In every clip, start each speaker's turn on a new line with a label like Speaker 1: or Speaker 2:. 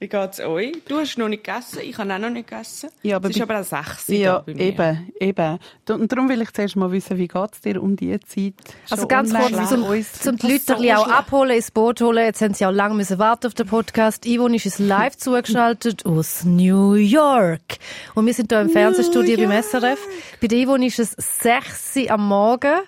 Speaker 1: Wie geht's euch? Du hast noch nicht gegessen, ich habe auch noch nicht gegessen.
Speaker 2: Ja, aber
Speaker 1: es ist aber auch sechs
Speaker 2: Ja,
Speaker 1: bei mir.
Speaker 2: eben, eben. Und darum will ich zuerst mal wissen, wie geht's dir um die Zeit?
Speaker 3: Also
Speaker 2: Schon
Speaker 3: ganz kurz, zum, zum die Leute
Speaker 1: ist so
Speaker 3: ein bisschen auch
Speaker 1: schlecht.
Speaker 3: abholen, ins Boot holen. Jetzt haben sie auch lange müssen warten auf den Podcast. Yvonne ist uns live zugeschaltet aus New York. Und wir sind hier im Fernsehstudio beim SRF. Bei der Yvonne ist es 6 Uhr am Morgen.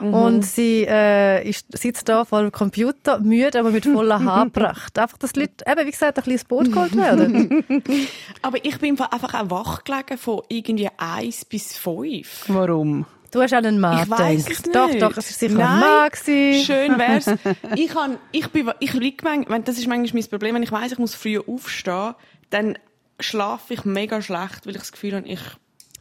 Speaker 1: Mhm.
Speaker 3: Und sie äh, ist, sitzt da vor dem Computer, müde, aber mit voller Haarpracht. Einfach, dass die Leute, eben, wie gesagt, ein bisschen ins Boot geholt werden.
Speaker 1: Aber ich bin im Fall einfach auch wach gelegen von irgendwie eins bis fünf.
Speaker 2: Warum?
Speaker 3: Du hast an einen Mann
Speaker 1: Ich weiss
Speaker 3: gedacht.
Speaker 1: es
Speaker 3: Doch, doch, es war sicher
Speaker 1: Nein,
Speaker 3: ein Mann. gewesen.
Speaker 1: Schön wär's. ich kann, ich bin, ich liege manchmal, das ist manchmal mein Problem, wenn ich weiss, ich muss früh aufstehen, dann schlafe ich mega schlecht, weil ich das Gefühl habe, ich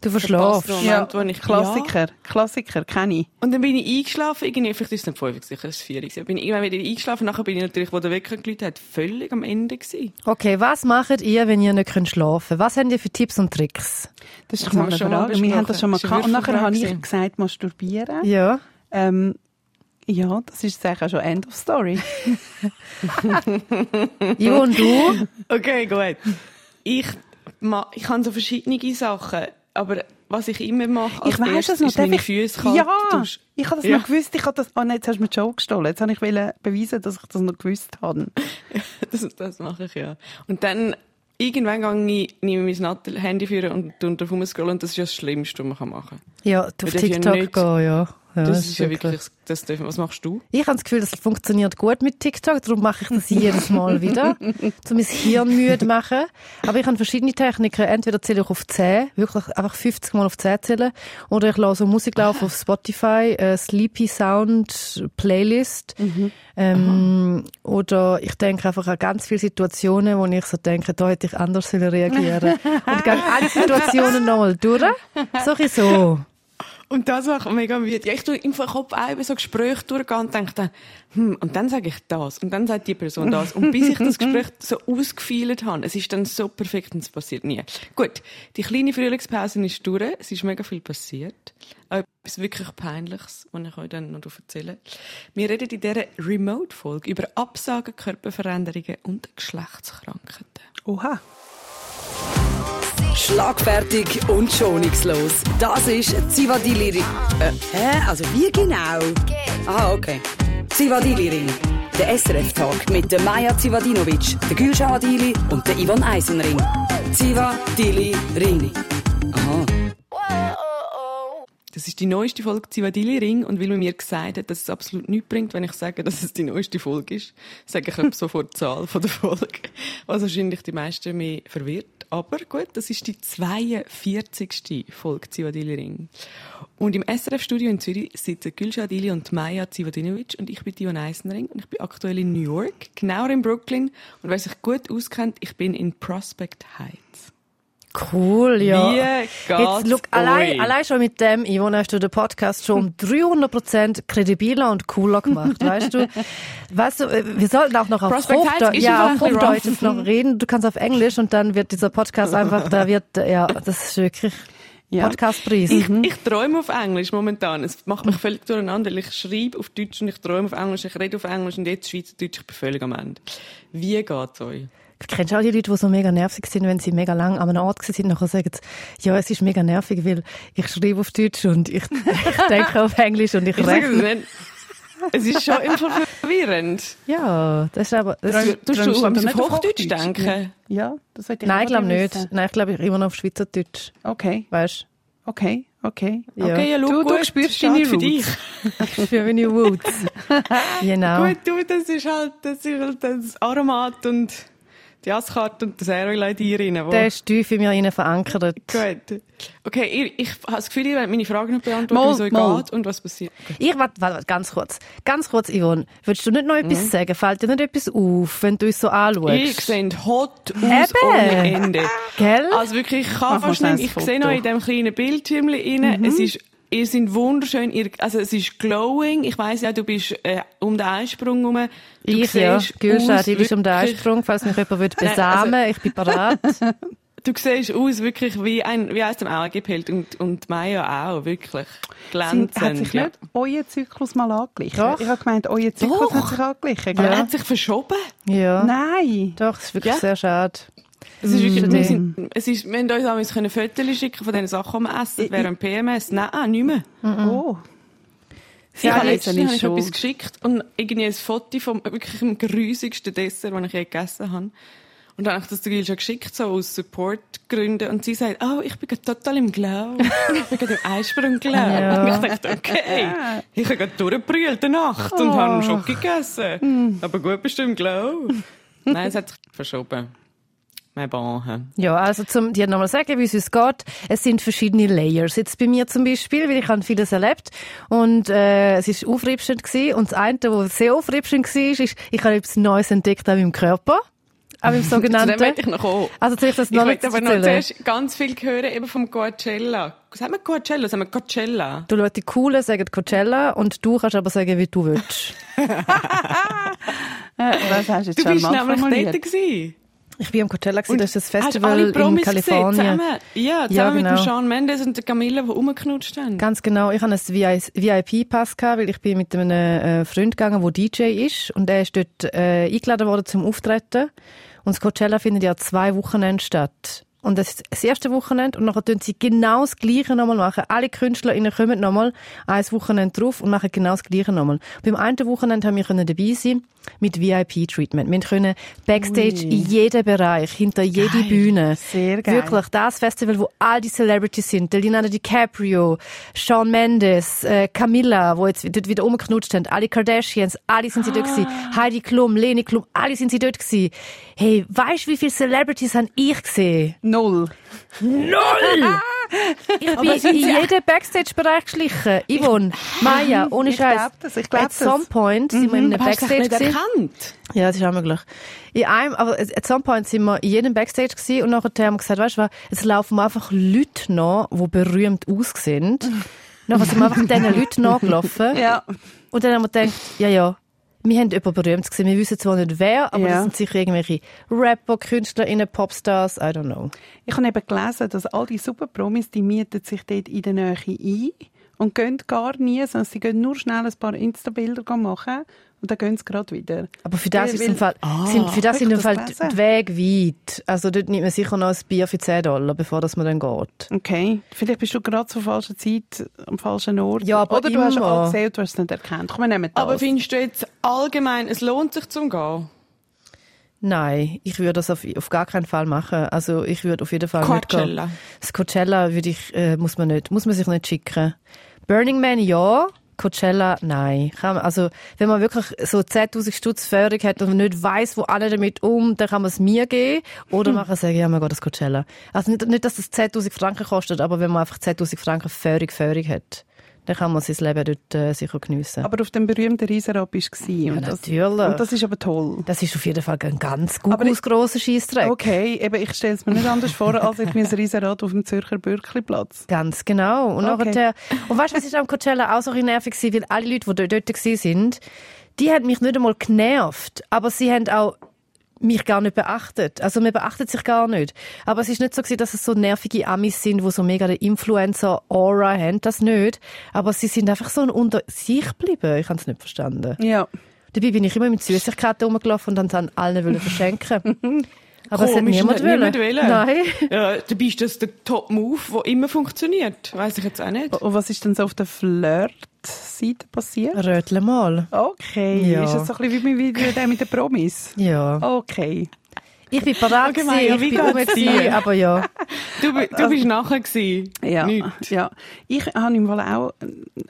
Speaker 3: Du verschlafst.
Speaker 1: wo ich,
Speaker 2: Klassiker, Klassiker, kenne ich.
Speaker 1: Und dann bin ich eingeschlafen, irgendwie, vielleicht ist es nicht fünf, sicher, es ist vier. gewesen. Bin ich irgendwann wieder eingeschlafen, nachher bin ich natürlich, wo der Wecker geläutet hat, völlig am Ende gewesen.
Speaker 3: Okay, was macht ihr, wenn ihr nicht könnt schlafen könnt? Was habt ihr für Tipps und Tricks?
Speaker 2: Das ist
Speaker 1: Das
Speaker 2: doch mal
Speaker 1: haben wir
Speaker 2: eine
Speaker 1: schon mal.
Speaker 2: Wir haben das schon mal
Speaker 1: besprochen.
Speaker 2: gehabt. Und
Speaker 1: Das
Speaker 2: nachher habe ich gesagt, masturbieren.
Speaker 3: Ja.
Speaker 2: Ähm, ja, das ist sicher schon End of Story.
Speaker 3: Jo und du?
Speaker 1: Okay, gut. Ich, ich habe so verschiedene Sachen, aber was ich immer mache, als
Speaker 2: ich weiß es noch.
Speaker 1: ist meine
Speaker 2: Darf ich-
Speaker 1: Füße kalt
Speaker 2: Ja,
Speaker 1: duschen.
Speaker 2: ich habe das
Speaker 1: Ja.
Speaker 2: noch gewusst. Ich habe das, oh nein, jetzt hast du mir die Show gestohlen. Jetzt habe ich beweisen, dass ich das noch gewusst habe.
Speaker 1: Das, das mache ich, ja. Und dann, irgendwann gehe ich, nehme ich mein Handy führen und tue drauf rumscrollen und das ist ja das Schlimmste, was man machen kann.
Speaker 3: Ja, auf
Speaker 1: dürfen ja
Speaker 3: TikTok
Speaker 1: nicht-
Speaker 3: gehen, ja. Ja.
Speaker 1: Das, ist ja wirklich, das dürfen, was machst du?
Speaker 3: Ich habe das Gefühl, das funktioniert gut mit TikTok, darum mache ich das jedes Mal wieder, um mein Hirn müde zu machen. Aber ich habe verschiedene Techniken. Entweder zähle ich auf 10, wirklich einfach 50 Mal auf 10 zählen, oder ich lasse Musik laufen auf Spotify, äh, Sleepy Sound Playlist. Ähm, oder ich denke einfach an ganz viele Situationen, wo ich so denke, da hätte ich anders sollen reagieren Und ich gehe alle Situationen nochmal durch. So so.
Speaker 1: Und das macht mega müde. Ja, ich tue im Kopf auch über so Gespräche durchgehen und denke dann, hm, und dann sage ich das, und dann sagt die Person das. Und bis ich das Gespräch so ausgefeilt habe, es ist dann so perfekt und es passiert nie. Gut, die kleine Frühlingspause ist durch, es ist mega viel passiert. Auch etwas wirklich Peinliches, was ich euch dann noch erzähle. Wir reden in dieser Remote-Folge über Absagen, Körperveränderungen und Geschlechtskrankheiten.
Speaker 2: Oha.
Speaker 4: Schlagfertig und schonungslos. Das ist Zivadili Ring. Äh, hä? Also wie genau? Ah, okay. Zivadili Ring. Der SRF-Talk mit der Maja Zivadinovic, der Gülşah Adili und der Ivan Eisenring. Zivadili Ring. Aha.
Speaker 1: Das ist die neueste Folge Zivadili Ring und weil man mir gesagt hat, dass es absolut nichts bringt, wenn ich sage, dass es die neueste Folge ist, sage ich etwa sofort die Zahl von der Folge, was wahrscheinlich die meisten mehr verwirrt. Aber gut, das ist die 42. Folge Zivadili Ring. Und im SRF-Studio in Zürich sitzen Gülşah Adili und Maja Zivadinovic und ich bin Dion Eisenring und ich bin aktuell in New York, genauer in Brooklyn und wer sich gut auskennt, ich bin in Prospect Heights.
Speaker 3: Cool, ja.
Speaker 1: Wie
Speaker 3: Jetzt, look, allein, allein schon mit dem, Yvonne, hast du den Podcast schon um 300% kredibiler und cooler gemacht, weißt du? Weißt du, äh, wir sollten auch noch auf
Speaker 1: ist
Speaker 3: ja, auf Hochdeutsch noch reden. Du kannst auf Englisch und dann wird dieser Podcast einfach, da wird, ja, das ist wirklich
Speaker 2: Ja.
Speaker 3: Podcastpreis.
Speaker 1: Ich, ich träume auf Englisch momentan. Es macht mich völlig durcheinander. Ich schreibe auf Deutsch und ich träume auf Englisch, ich rede auf Englisch und jetzt Schweizerdeutsch. Ich bin völlig am Ende. Wie geht's euch?
Speaker 3: Kennst du auch die Leute, die so mega nervig sind, wenn sie mega lang an einem Ort sind, nachher sagen sie, ja, es ist mega nervig, weil ich schreibe auf Deutsch und ich, ich denke auf Englisch und ich
Speaker 1: Ich
Speaker 3: rechne.
Speaker 1: Es ist schon immer verwirrend.
Speaker 3: Ja, das ist aber, das
Speaker 2: träumst
Speaker 1: du
Speaker 2: du
Speaker 1: auf
Speaker 2: nicht auf
Speaker 1: Hochdeutsch
Speaker 2: Hochdeutsch?
Speaker 1: denken?
Speaker 2: Ja, das sollte ich
Speaker 3: Nein, ich glaube nicht.
Speaker 2: wissen.
Speaker 3: Nein, ich glaube, ich immer noch auf Schweizerdeutsch.
Speaker 2: Okay,
Speaker 3: Weißt
Speaker 2: okay, okay.
Speaker 3: Ja.
Speaker 1: Okay, ja,
Speaker 2: Du- du
Speaker 1: gut,
Speaker 2: spürst
Speaker 1: schade
Speaker 2: deine
Speaker 1: für
Speaker 2: Roots.
Speaker 1: dich.
Speaker 3: du? Für meine Woods. genau.
Speaker 1: Gut, du, das ist halt, das ist halt das Aromat und die Jasskarte und das Aeroleid hier rein. wo-
Speaker 3: Der ist tief in mir innen verankert.
Speaker 1: Gut. Okay, ich, ich habe das Gefühl, ihr wollt meine Frage noch beantworten,
Speaker 2: Mal,
Speaker 1: wie es euch geht und was passiert.
Speaker 3: Ich, warte, warte, ganz kurz. Ganz kurz, Yvonne. Würdest du nicht noch etwas sagen? Fällt dir nicht etwas auf, wenn du uns so anschaust?
Speaker 1: Ich sehe hot aus ohne Ende.
Speaker 3: Gell?
Speaker 1: Also wirklich, ich kann
Speaker 2: Mach
Speaker 1: fast nicht, ich sehe noch in diesem kleinen Bildschirm rein, es ist, ihr seid wunderschön, ihr, also es ist glowing, ich weiss ja, du bist äh, um den Einsprung herum. Du
Speaker 3: ich, ja.
Speaker 1: aus
Speaker 3: die ist um den Einsprung, falls mich jemand will
Speaker 1: Nein,
Speaker 3: besamen
Speaker 1: also-
Speaker 3: Ich bin bereit.
Speaker 1: du siehst aus wirklich wie ein, wie eins dem Augenbild und, und Maya auch, wirklich glänzend.
Speaker 2: Sind, hat sich
Speaker 1: ja.
Speaker 2: nicht euer Zyklus mal angeglichen?
Speaker 3: Doch.
Speaker 2: Ich habe gemeint, euer Zyklus
Speaker 1: Doch.
Speaker 2: hat sich angeglichen. Gell?
Speaker 1: er hat sich verschoben.
Speaker 3: Ja.
Speaker 2: Nein.
Speaker 3: Doch, das ist wirklich
Speaker 1: Ja.
Speaker 3: sehr schade.
Speaker 1: Es ist wirklich,
Speaker 3: Mm.
Speaker 1: wir, sind, es ist, wir haben uns damals können Fotos schicken von den Sachen, die wir essen, während PMS. Nein, ah, nicht mehr.
Speaker 2: Oh.
Speaker 1: Habe
Speaker 2: Ja,
Speaker 1: letztens habe ich etwas geschickt und irgendwie ein Foto vom wirklich dem grusigsten Dessert, das ich je gegessen habe. Und dann habe ich das der Gil schon geschickt, so aus Supportgründen. Und sie sagt, oh, ich bin gerade total im Glow. Ich bin gerade im Eisprung-Glow.
Speaker 3: Ja.
Speaker 1: Und ich dachte, okay, ich habe gerade durchgebrüllt in der Nacht und habe einen Schock gegessen. Aber gut, bist du im Glow? Nein, es hat sich verschoben. Mein Bon.
Speaker 3: Ja, also zum dir nochmal sagen, wie es uns geht. Es sind verschiedene Layers. Jetzt bei mir zum Beispiel, weil ich habe vieles erlebt und äh, es ist aufreibend gewesen. Und das eine, was sehr aufreibend war, ist, ich habe etwas Neues entdeckt an meinem Körper.
Speaker 1: Zu dem
Speaker 3: sogenannten.
Speaker 1: möchte ich noch kommen.
Speaker 3: Also soll ich das
Speaker 1: Ich
Speaker 3: noch nicht
Speaker 1: möchte aber noch zuerst ganz viel hören eben vom Coachella. Sagen wir Coachella? Sagen wir Coachella?
Speaker 3: Du Leute, die Coolen sagen Coachella und du kannst aber sagen, wie du willst.
Speaker 2: Äh, das hast du jetzt
Speaker 1: Du
Speaker 2: schon
Speaker 1: bist
Speaker 2: mal
Speaker 1: nämlich dort gewesen.
Speaker 3: Ich bin am Coachella gewesen, das ist das Festival in
Speaker 1: Promis gesehen,
Speaker 3: Kalifornien.
Speaker 1: zusammen? Ja, zusammen
Speaker 3: Ja,
Speaker 1: mit dem
Speaker 3: genau.
Speaker 1: Shawn Mendes und der Camilla, die rumgeknutscht haben.
Speaker 3: Ganz genau. Ich hatte einen VIP-Pass, gehabt, weil ich bin mit einem äh, Freund gegangen, der DJ ist. Und er ist dort äh, eingeladen worden zum Auftreten. Und das Coachella findet ja zwei Wochenende statt. Und das ist das erste Wochenende und nachher tun sie genau das Gleiche nochmal machen. Alle KünstlerInnen kommen nochmal ein Wochenende drauf und machen genau das Gleiche nochmal. Beim einen Wochenende haben wir können dabei sein mit VIP-Treatment. Wir können Backstage
Speaker 2: Ui.
Speaker 3: in jedem Bereich, hinter jede Bühne.
Speaker 2: Sehr geil.
Speaker 3: Wirklich, das Festival, wo all die Celebrities sind. Leonardo DiCaprio, Shawn Mendes, äh, Camilla, wo jetzt dort wieder umgeknutscht haben, alle Kardashians, alle sind sie dort gewesen. Heidi Klum, Leni Klum, alle sind sie dort gewesen. Hey, weißt du, wie viele Celebrities habe ich gesehen?
Speaker 2: Null.
Speaker 3: Null! Ich bin in jeden Backstage-Bereich geschlichen. Yvonne, Maya, ohne
Speaker 2: Ich
Speaker 3: Scheiß.
Speaker 2: glaub das, ich glaub
Speaker 3: At some
Speaker 2: das.
Speaker 3: point sind wir in einem
Speaker 1: Aber hast du
Speaker 3: Backstage
Speaker 1: nicht erkannt?
Speaker 3: Ja, das ist auch möglich. In einem, aber at some point sind wir in jedem Backstage gewesen und nachher haben wir gesagt, weißt du was, es laufen einfach Leute nach, die berühmt aussehen. nachher sind wir einfach diesen Leuten nachgelaufen.
Speaker 2: Ja.
Speaker 3: Und dann haben wir gedacht, ja, ja, wir haben jemanden berühmt gesehen. Wir wissen zwar nicht wer, aber
Speaker 2: Ja.
Speaker 3: das sind sicher irgendwelche Rapper, KünstlerInnen, Popstars, I don't know.
Speaker 2: Ich habe eben gelesen, dass all die Superpromis, die mieten sich dort in der Nähe ein und gehen gar nie, sondern sie gehen nur schnell ein paar Insta-Bilder machen und dann gehen sie gerade wieder.
Speaker 3: Aber für das ist im Fall,
Speaker 1: Ah,
Speaker 3: sind, für das
Speaker 2: hab
Speaker 3: sind im Fall
Speaker 2: das
Speaker 3: die? Wege weit. Also dort nimmt man sicher noch ein Bier für 10 Dollar, bevor das man dann geht.
Speaker 2: Okay, vielleicht bist du gerade zur falschen Zeit am falschen Ort.
Speaker 3: Ja, aber
Speaker 2: Oder du hast
Speaker 3: immer.
Speaker 2: alles gesehen und du hast es nicht erkannt. Komm, wir nehmen das.
Speaker 1: Aber findest du jetzt allgemein, es lohnt sich zum Gehen?
Speaker 3: Nein, ich würde das auf, auf gar keinen Fall machen. Also ich würde auf jeden Fall nicht gehen.
Speaker 1: Coachella.
Speaker 3: Das Coachella würde ich, äh, muss man nicht, muss man sich nicht schicken. Burning Man ja, Coachella nein. Also wenn man wirklich so 10.000 Stutz Förderung hat und nicht weiß, wo alle damit um, dann kann man es mir geben oder man kann sagen, ja, man geht das Coachella. Also nicht, nicht dass das 10.000 Franken kostet, aber wenn man einfach 10.000 Franken Förderung, Förderung hat, dann kann man sein Leben dort äh, sicher geniessen.
Speaker 2: Aber auf dem berühmten Riesenrad du gewesen.
Speaker 3: Ja,
Speaker 2: und das,
Speaker 3: natürlich.
Speaker 2: Und das ist aber toll.
Speaker 3: das ist auf jeden Fall ein ganz
Speaker 2: Aber
Speaker 3: gut grosser Scheissdreck.
Speaker 2: Okay, eben, ich stelle es mir nicht anders vor, als ich mein Riesenrad auf dem Zürcher Bürkliplatz.
Speaker 3: Ganz genau. Und,
Speaker 2: Okay.
Speaker 3: nachher, und weißt du, was ist am Coachella auch so ein nervig gewesen? Weil alle Leute, die dort, sind, die haben mich nicht einmal genervt, aber sie haben auch mich gar nicht beachtet. Also man beachtet sich gar nicht. Aber es ist nicht so gewesen, dass es so nervige Amis sind, wo so mega den Influencer-Aura haben, das nicht. Aber sie sind einfach so unter sich geblieben. Ich habe es nicht verstanden.
Speaker 2: Ja.
Speaker 3: Dabei bin ich immer mit Süßigkeiten rumgelaufen und dann an allen wollen verschenken. Aber es hat
Speaker 1: Komisch,
Speaker 3: niemand
Speaker 1: niemand
Speaker 3: wollen.
Speaker 1: wollen.
Speaker 3: Nein.
Speaker 1: Ja, dabei ist das der Top-Move, der immer funktioniert. Weiß ich jetzt auch nicht.
Speaker 2: Und was ist denn so auf der Flirt-Seite passiert?
Speaker 3: Rötle mal.
Speaker 2: Okay.
Speaker 3: Ja.
Speaker 2: Ist das so ein bisschen wie mit der mit den Promis?
Speaker 3: Ja.
Speaker 2: Okay.
Speaker 3: Ich bin parat, gewesen, ich bin
Speaker 1: geht's
Speaker 3: gewesen, aber ja.
Speaker 1: Du, du bist nachher gewesen.
Speaker 2: Ja,
Speaker 1: Nicht.
Speaker 2: ja. Ich habe im Fall auch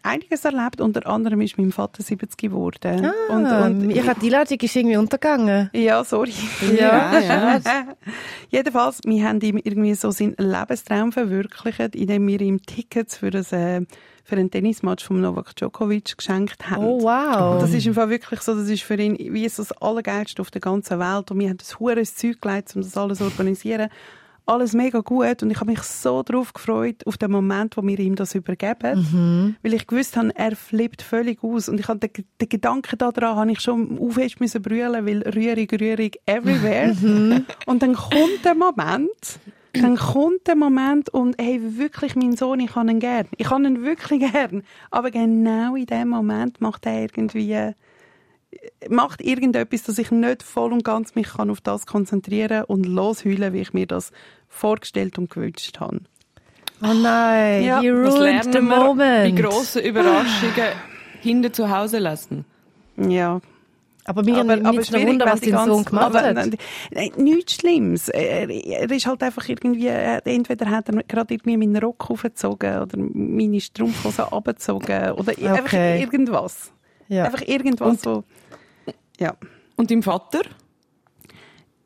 Speaker 2: einiges erlebt. Unter anderem ist mein Vater 70 geworden. und, und
Speaker 3: ich habe die Einladung ist irgendwie untergegangen.
Speaker 2: ja, sorry.
Speaker 3: Ja,
Speaker 1: ja.
Speaker 2: Jedenfalls, wir haben ihm irgendwie so seinen Lebenstraum verwirklicht, indem wir ihm Tickets für ein, äh, für einen Tennismatch von Novak Djokovic geschenkt haben.
Speaker 3: Oh, wow.
Speaker 2: Das ist im Fall wirklich so, das ist für ihn wie so das Allergeilste auf der ganzen Welt. Und wir haben das hure Zeug gelegt, um das alles zu organisieren. Alles mega gut. Und ich habe mich so darauf gefreut, auf den Moment, wo wir ihm das übergeben. Weil ich gewusst habe, er flippt völlig aus. Und ich habe den, den Gedanken daran, habe ich schon aufhest müssen brüllen, weil Rührung, Rührung everywhere. Und dann kommt der Moment, dann kommt der Moment und hey, wirklich mein Sohn, ich kann ihn gern. Ich kann ihn wirklich gern. Aber genau in dem Moment macht er irgendwie macht irgendetwas, dass ich nicht voll und ganz mich kann auf das konzentrieren und losheulen, wie ich mir das vorgestellt und gewünscht habe.
Speaker 3: Oh nein,
Speaker 2: Ja,
Speaker 3: you ruined the moment.
Speaker 1: Wie grosse Überraschungen hinter zu Hause lassen.
Speaker 2: Ja,
Speaker 3: aber mir
Speaker 2: aber,
Speaker 3: nimmt
Speaker 2: aber
Speaker 3: nicht Wunder, was
Speaker 2: die
Speaker 3: dein Sohn gemacht
Speaker 2: aber,
Speaker 3: hat.
Speaker 2: Nein, nein, nichts Schlimmes. Er, er ist halt einfach irgendwie, er- entweder hat er gerade irgendwie meinen Rock aufgezogen oder meine Strumpfhose abgezogen oder einfach
Speaker 3: Okay.
Speaker 2: irgendwas.
Speaker 3: Ja.
Speaker 2: Einfach irgendwas, so, ja.
Speaker 1: Und dein Vater?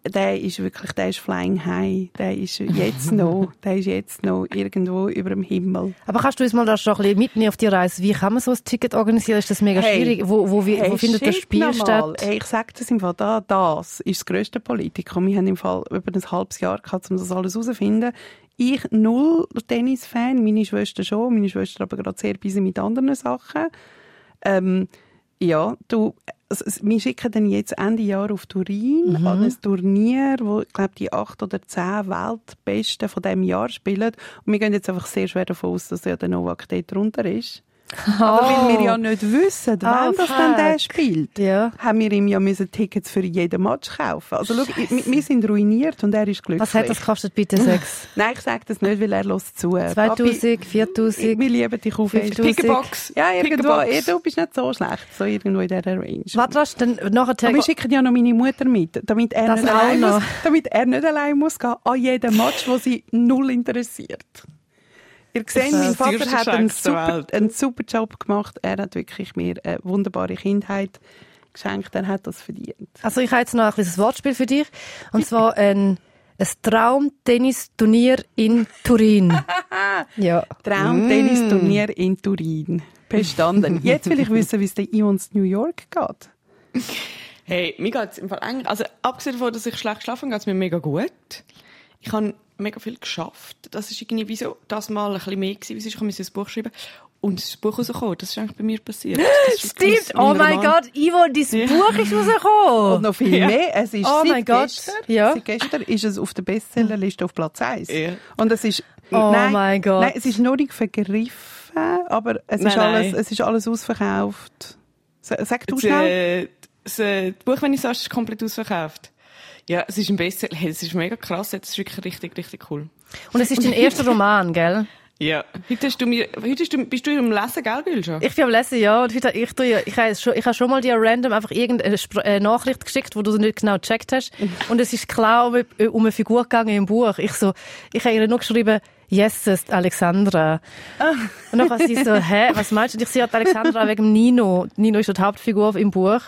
Speaker 2: Der ist wirklich, der ist flying high. Der ist jetzt noch, der ist jetzt noch irgendwo über dem Himmel.
Speaker 3: Aber kannst du uns mal da schon ein bisschen mitnehmen auf die Reise? Wie kann man so ein Ticket organisieren? Ist das mega
Speaker 2: Hey.
Speaker 3: schwierig? Wo, wo, wo
Speaker 2: Hey,
Speaker 3: findet das Spiel statt?
Speaker 2: Hey, ich sage das im Fall, da, das ist das grösste Politikum. Wir haben im Fall über ein halbes Jahr gehabt, um das alles herauszufinden. Ich null Tennis-Fan, meine Schwester schon, meine Schwester aber gerade sehr busy mit anderen Sachen. Ähm, ja, du, also, wir schicken dann jetzt Ende Jahr auf Turin
Speaker 3: Mhm.
Speaker 2: an ein Turnier, wo, ich glaube, die acht oder zehn Weltbesten von diesem Jahr spielen. Und wir gehen jetzt einfach sehr schwer davon aus, dass ja der Novak dort drunter ist. Aber weil wir ja nicht wissen, wann das dann der spielt,
Speaker 3: Ja.
Speaker 2: haben wir ihm ja müssen Tickets für jeden Match kaufen. Also schau, wir, wir sind ruiniert und er ist glücklich.
Speaker 3: Was hat das gekostet, bitte Sex?
Speaker 2: Nein, ich sage das nicht, weil er lässt zu.
Speaker 3: 2000, 4000?
Speaker 2: wir lieben dich auf
Speaker 3: 5000.
Speaker 1: Pickerbox.
Speaker 2: Ja, irgendwo. Ja, du bist nicht so schlecht. So irgendwo in dieser Range.
Speaker 3: Warte, was, dann nachher...
Speaker 2: Aber wir schicken ja noch meine Mutter mit, damit er,
Speaker 3: Das
Speaker 2: nicht allein, muss, damit er nicht allein muss gehen an jedem Match, wo sie null interessiert. Ihr seht, mein Vater hat einen super, einen super Job gemacht. Er hat wirklich mir eine wunderbare Kindheit geschenkt. Er hat das verdient.
Speaker 3: Also ich habe jetzt noch ein kleines Wortspiel für dich. Und zwar ein, ein Traum-Tennis-Turnier in Turin. ja.
Speaker 2: Traum-Tennis-Turnier in Turin. Bestanden. Jetzt will ich wissen, wie es den Ions New York geht.
Speaker 1: Hey, mir geht's im Fall eigentlich, also abgesehen davon, dass ich schlecht schlafen, geht's mir mega gut. Ich habe mega viel geschafft. Das ist irgendwie wie so das Mal ein bisschen mehr gewesen, wie es ist. Ich musste ein Buch schreiben. Und das Buch rausgekommen. Das ist eigentlich bei mir passiert.
Speaker 3: Stimmt! Oh mein. Gott, Ivo, dein Buch ist
Speaker 2: Und
Speaker 3: rausgekommen!
Speaker 2: noch viel
Speaker 1: Ja.
Speaker 2: mehr. Es ist
Speaker 3: Oh
Speaker 2: seit
Speaker 3: mein Gott.
Speaker 2: Gestern,
Speaker 3: Ja.
Speaker 2: Seit gestern ist es auf der Bestsellerliste auf Platz 1.
Speaker 1: Ja.
Speaker 2: Und es ist,
Speaker 3: Oh
Speaker 2: nein,
Speaker 3: mein Gott.
Speaker 2: Nein, es ist noch nicht vergriffen, aber es,
Speaker 1: Nein,
Speaker 2: ist, alles,
Speaker 1: nein.
Speaker 2: es ist alles ausverkauft. Sa- Sag du schnell.
Speaker 1: äh, das, äh, das Buch, wenn ich sagst, ist komplett ausverkauft. Ja, es ist ein Bestseller. Hey, es ist mega krass. Es ist wirklich richtig, richtig cool.
Speaker 3: Und es ist dein erster Roman, gell?
Speaker 1: Ja. Heute hast du mir, heute hast du, bist du im Lesen, gell, Gülscha?
Speaker 3: Ich bin am Lesen, ja. Und heute, ich, ich, habe schon, ich habe schon mal dir random einfach irgendeine Spr- äh, Nachricht geschickt, wo du sie nicht genau gecheckt hast. Und es ist klar um, um eine Figur gegangen im Buch. Ich so, ich habe ihr nur geschrieben, yes, es ist Alexandra. Und dann war sie so, hä, was meinst du? Ich sehe Alexandra wegen Nino. Nino ist die Hauptfigur im Buch.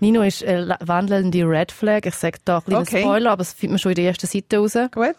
Speaker 3: Nino ist äh, wandelnde Red Flag. Ich sage da ein kleiner
Speaker 2: Okay.
Speaker 3: Spoiler, aber das findet man schon in der ersten Seite raus.
Speaker 2: Gut.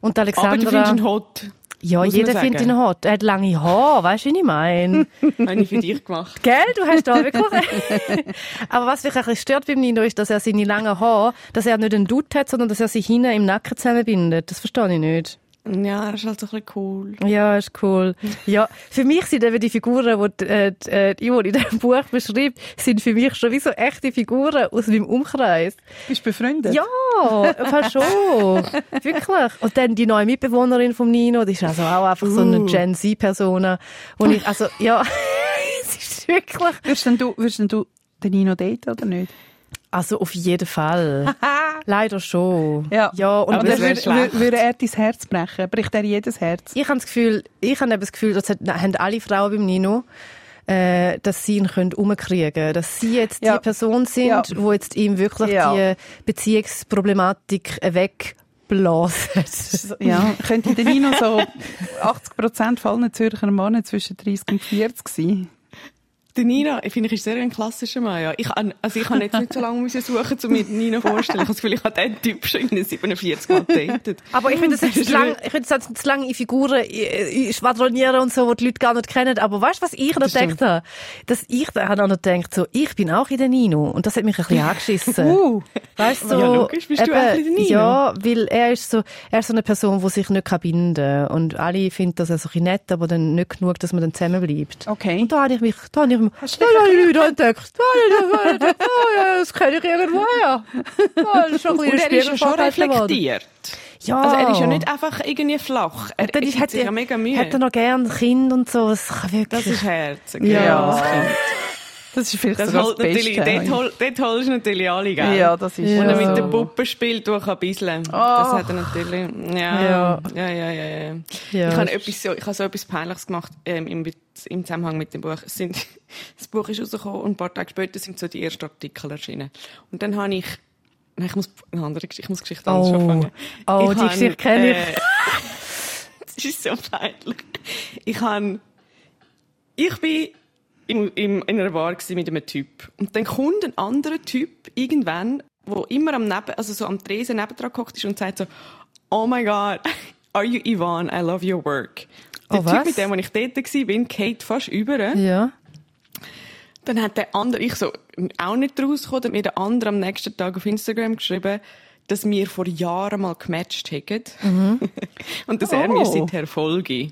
Speaker 3: Und die
Speaker 1: Aber du
Speaker 3: Alexandra...
Speaker 1: findest ihn hot.
Speaker 3: ja,
Speaker 1: muss
Speaker 3: jeder findet ihn hot. Er hat lange Haare, weißt du, wie ich meine?
Speaker 1: Habe ich für dich gemacht.
Speaker 3: Gell, du hast da wirklich. Aber was mich ein bisschen stört beim Nino ist, dass er seine langen Haare, dass er nicht einen Dutt hat, sondern dass er sie hinten im Nacken zusammenbindet. Das verstehe ich nicht.
Speaker 1: Ja, das ist halt so ein bisschen cool.
Speaker 3: Ja, ist cool. Ja, für mich sind eben die Figuren, die, äh, die, äh, die Ivo in diesem Buch beschreibt, sind für mich schon wie so echte Figuren aus meinem Umkreis.
Speaker 2: Bist du befreundet?
Speaker 3: Ja, fast schon. Wirklich. Und dann die neue Mitbewohnerin von Nino, die ist also auch einfach so eine Gen Z-Person, wo ich, also, ja, es ist wirklich,
Speaker 2: Würdest denn du, würdest denn du den Nino daten oder nicht?
Speaker 3: Also auf jeden Fall. Leider schon.
Speaker 2: Ja.
Speaker 3: Ja, und
Speaker 1: Aber das
Speaker 2: würde,
Speaker 1: schlecht.
Speaker 2: würde, er dein Herz brechen? Bricht er jedes Herz?
Speaker 3: ich habe das Gefühl, ich habe das Gefühl, das haben alle Frauen beim Nino, äh, dass sie ihn können umkriegen können. Dass sie jetzt
Speaker 2: Ja.
Speaker 3: die Person sind,
Speaker 2: Ja.
Speaker 3: wo jetzt ihm wirklich
Speaker 2: Ja.
Speaker 3: die Beziehungsproblematik wegblasen.
Speaker 2: Ja, könnte der Nino so 80% von allen Zürcher Männern zwischen 30 und 40 sein?
Speaker 1: Der Nina, ich finde, ich ist sehr ein klassischer Mann, ja. Ich, kann- also ich habe jetzt nicht so lange müssen suchen, um mir den Nina vorzustellen. Ich habe das Gefühl, ich habe den Typ schon in den 47 Mal datet.
Speaker 3: Aber ich finde das jetzt zu lang, ich finde das jetzt zu lang in Figuren äh, äh, schwadronieren und so, die die Leute gar nicht kennen. Aber weißt du, was ich noch gedacht habe? Dass ich da habe noch gedacht, so, ich bin auch in der Nino. Und das hat mich ein bisschen angeschissen.
Speaker 2: Uh,
Speaker 3: Weißt du, so,
Speaker 1: Ja, logisch, bist du auch ein bisschen Nino.
Speaker 3: Ja, weil er ist so, er ist so eine Person, die sich nicht binden kann. Und alle finden das also ein bisschen nett, aber dann nicht genug, dass man dann zusammenbleibt.
Speaker 2: okay.
Speaker 3: Und da habe ich mich, da habe ich mich, da habe ich wieder entdeckt. Oh ja, das kenne ich irgendwoher. Ja, das ist schon ein
Speaker 1: Und er ist ja schon reflektiert.
Speaker 3: Ja.
Speaker 1: Also er ist ja nicht einfach irgendwie flach. Er,
Speaker 3: dann
Speaker 1: er
Speaker 3: ist,
Speaker 1: gibt
Speaker 3: hat,
Speaker 1: sich ja mega Mühe.
Speaker 3: hat er noch gern Kind und so. Das wirklich.
Speaker 1: das ist herzig.
Speaker 2: Ja. Das ist vielleicht
Speaker 1: Das holt
Speaker 2: das
Speaker 1: natürlich,
Speaker 2: Beste.
Speaker 1: dort, hol, dort holst du natürlich alle, gell?
Speaker 2: Ja, das ist
Speaker 3: Ja.
Speaker 1: Und er mit der Puppe spielt, durch ein bisschen. Das hat er natürlich. Ja.
Speaker 3: Ja.
Speaker 1: Ja, ja, ja, ja. ich habe etwas so, ich habe so etwas Peinliches gemacht ähm, im, im Zusammenhang mit dem Buch. Es sind, das Buch ist rausgekommen und ein paar Tage später sind so die ersten Artikel erschienen. Und dann habe ich, nein, ich muss eine andere Geschichte, ich muss Geschichte anders
Speaker 3: Oh.
Speaker 1: anfangen.
Speaker 3: Oh,
Speaker 1: Ich
Speaker 3: die
Speaker 1: habe,
Speaker 3: Geschichte kenne ich.
Speaker 1: Äh, das ist so peinlich. Ich habe, ich bin im, in einer Bar mit einem Typ. Und dann kommt ein anderer Typ irgendwann, wo immer am Neben, also so am Tresen nebendran gehockt ist und sagt so, oh my God, are you Ivan? I love your work. Der
Speaker 3: Oh,
Speaker 1: Typ,
Speaker 3: was?
Speaker 1: mit dem, wo ich dort war, bin, geht fast über.
Speaker 3: Ja.
Speaker 1: Dann hat der andere, ich so, auch nicht rausgekommen, hat mir der andere am nächsten Tag auf Instagram geschrieben, dass wir vor Jahren mal gematcht haben. Und dass er mir
Speaker 2: Oh.
Speaker 1: seither folge.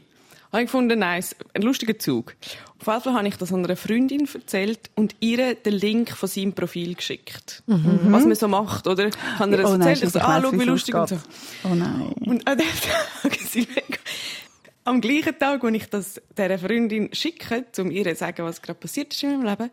Speaker 1: Habe ich gefunden, nice, ein lustiger Zug. Auf jeden Fall habe ich das einer Freundin erzählt und ihr den Link von seinem Profil geschickt. Was man so macht, oder? Ich habe ihr das
Speaker 2: Oh nein,
Speaker 1: erzählt, ich so, ah, schau, wie lustig und so.
Speaker 2: Oh nein.
Speaker 1: Und an dem Tag sind mega- am gleichen Tag, wo ich das dieser Freundin schicke, um ihr zu sagen, was gerade passiert ist in meinem Leben,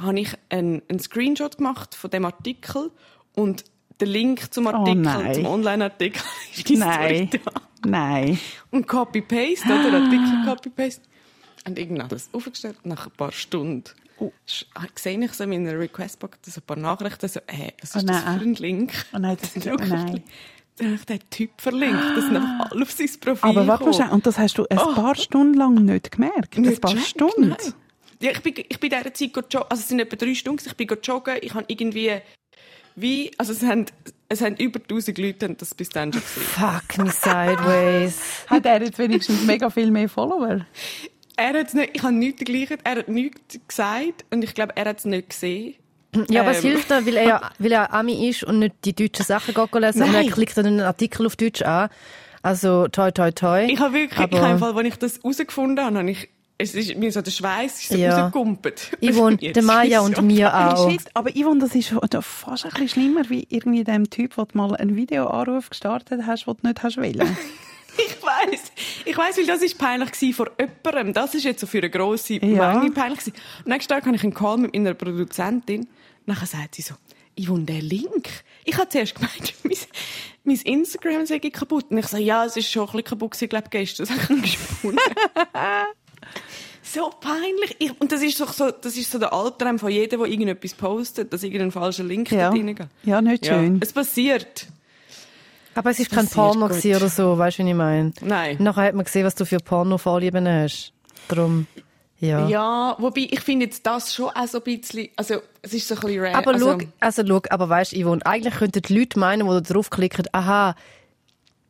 Speaker 1: habe ich einen, einen Screenshot gemacht von dem Artikel und den Link zum Artikel,
Speaker 2: nein.
Speaker 1: zum Online-Artikel, ist die
Speaker 2: Nein.
Speaker 1: Story da.
Speaker 2: Nein.
Speaker 1: Und Copy-Paste, oder? Artikel Copy-Paste. Und irgendwann alles aufgestellt, nach ein paar Stunden.
Speaker 2: Oh.
Speaker 1: sch- Sehe ich so in meiner Requestbox so ein paar Nachrichten, so, hey, was
Speaker 2: Oh
Speaker 1: ist das
Speaker 2: nein.
Speaker 1: für ein Link?
Speaker 2: Oh nein, das ist, oh nein.
Speaker 1: Dann habe ich den Typ verlinkt. Das sind einfach alle auf sein Profil
Speaker 2: Aber warte mal, und das hast du ein paar Stunden lang nicht gemerkt? Ein
Speaker 1: Nicht
Speaker 2: paar
Speaker 1: gecheckt,
Speaker 2: Stunden?
Speaker 1: nein. Ja, ich bin, ich bin in dieser Zeit joggen, also es sind etwa drei Stunden, ich bin joggen, ich habe irgendwie, wie, also es haben, es haben über 1000 Leute haben das bis dann schon gesehen.
Speaker 3: Fuck me sideways.
Speaker 2: Hat er jetzt wenigstens mega viel mehr Follower?
Speaker 1: Er hat nicht, ich habe nichts dergleichen, er hat nichts gesagt und ich glaube, er hat es nicht gesehen.
Speaker 3: Ja, aber es
Speaker 1: Ähm.
Speaker 3: hilft da, weil er ja, weil er Ami ist und nicht die deutschen Sachen lesen und er klickt dann einen Artikel auf Deutsch an. Also, toi, toi, toi.
Speaker 1: Ich habe wirklich,
Speaker 3: Aber-
Speaker 1: ich habe im Fall, als ich das herausgefunden habe, habe ich, es ist mir so der Schweiß ist so
Speaker 3: Ja.
Speaker 1: rausgekumpelt.
Speaker 3: Yvonne, der Maya und
Speaker 1: so-
Speaker 3: mir auch.
Speaker 2: shit, aber Yvonne, das ist fast ein bisschen schlimmer, wie irgendwie dem Typ, du mal einen Videoanruf gestartet hast, den du nicht hast wollen.
Speaker 1: Ich weiß, ich weiß, weil das ist peinlich gewesen vor jemandem. Das ist jetzt so für eine grosse
Speaker 2: Ja.
Speaker 1: Menge peinlich gewesen. Und nächsten Tag habe ich einen Call mit meiner Produzentin. Nachher sagt sie so, Yvonne, der Link. Ich habe zuerst gemeint, mein, mein Instagram sei kaputt. Und ich so, ja, es ist schon ein bisschen kaputt gewesen, glaube gestern. Das habe ich gefunden. So peinlich. Ich, und das ist doch so, das ist so der Albtraum von jedem, der irgendetwas postet, dass irgendein falscher Link
Speaker 2: Ja.
Speaker 1: da drin geht.
Speaker 2: Ja, nicht schön.
Speaker 1: Es passiert.
Speaker 3: Aber es ist kein Porno oder so, weißt du, wie ich meine?
Speaker 1: Nein.
Speaker 3: Nachher hat man gesehen, was du für Porno-Vorlieben hast. Darum, ja.
Speaker 1: Ja, wobei, ich finde jetzt das schon auch so ein bisschen, also, es ist so ein bisschen rare.
Speaker 3: Aber
Speaker 1: also,
Speaker 3: schau, also schau, aber weißt du, Yvonne, eigentlich könnten die Leute meinen, die da draufklicken, aha,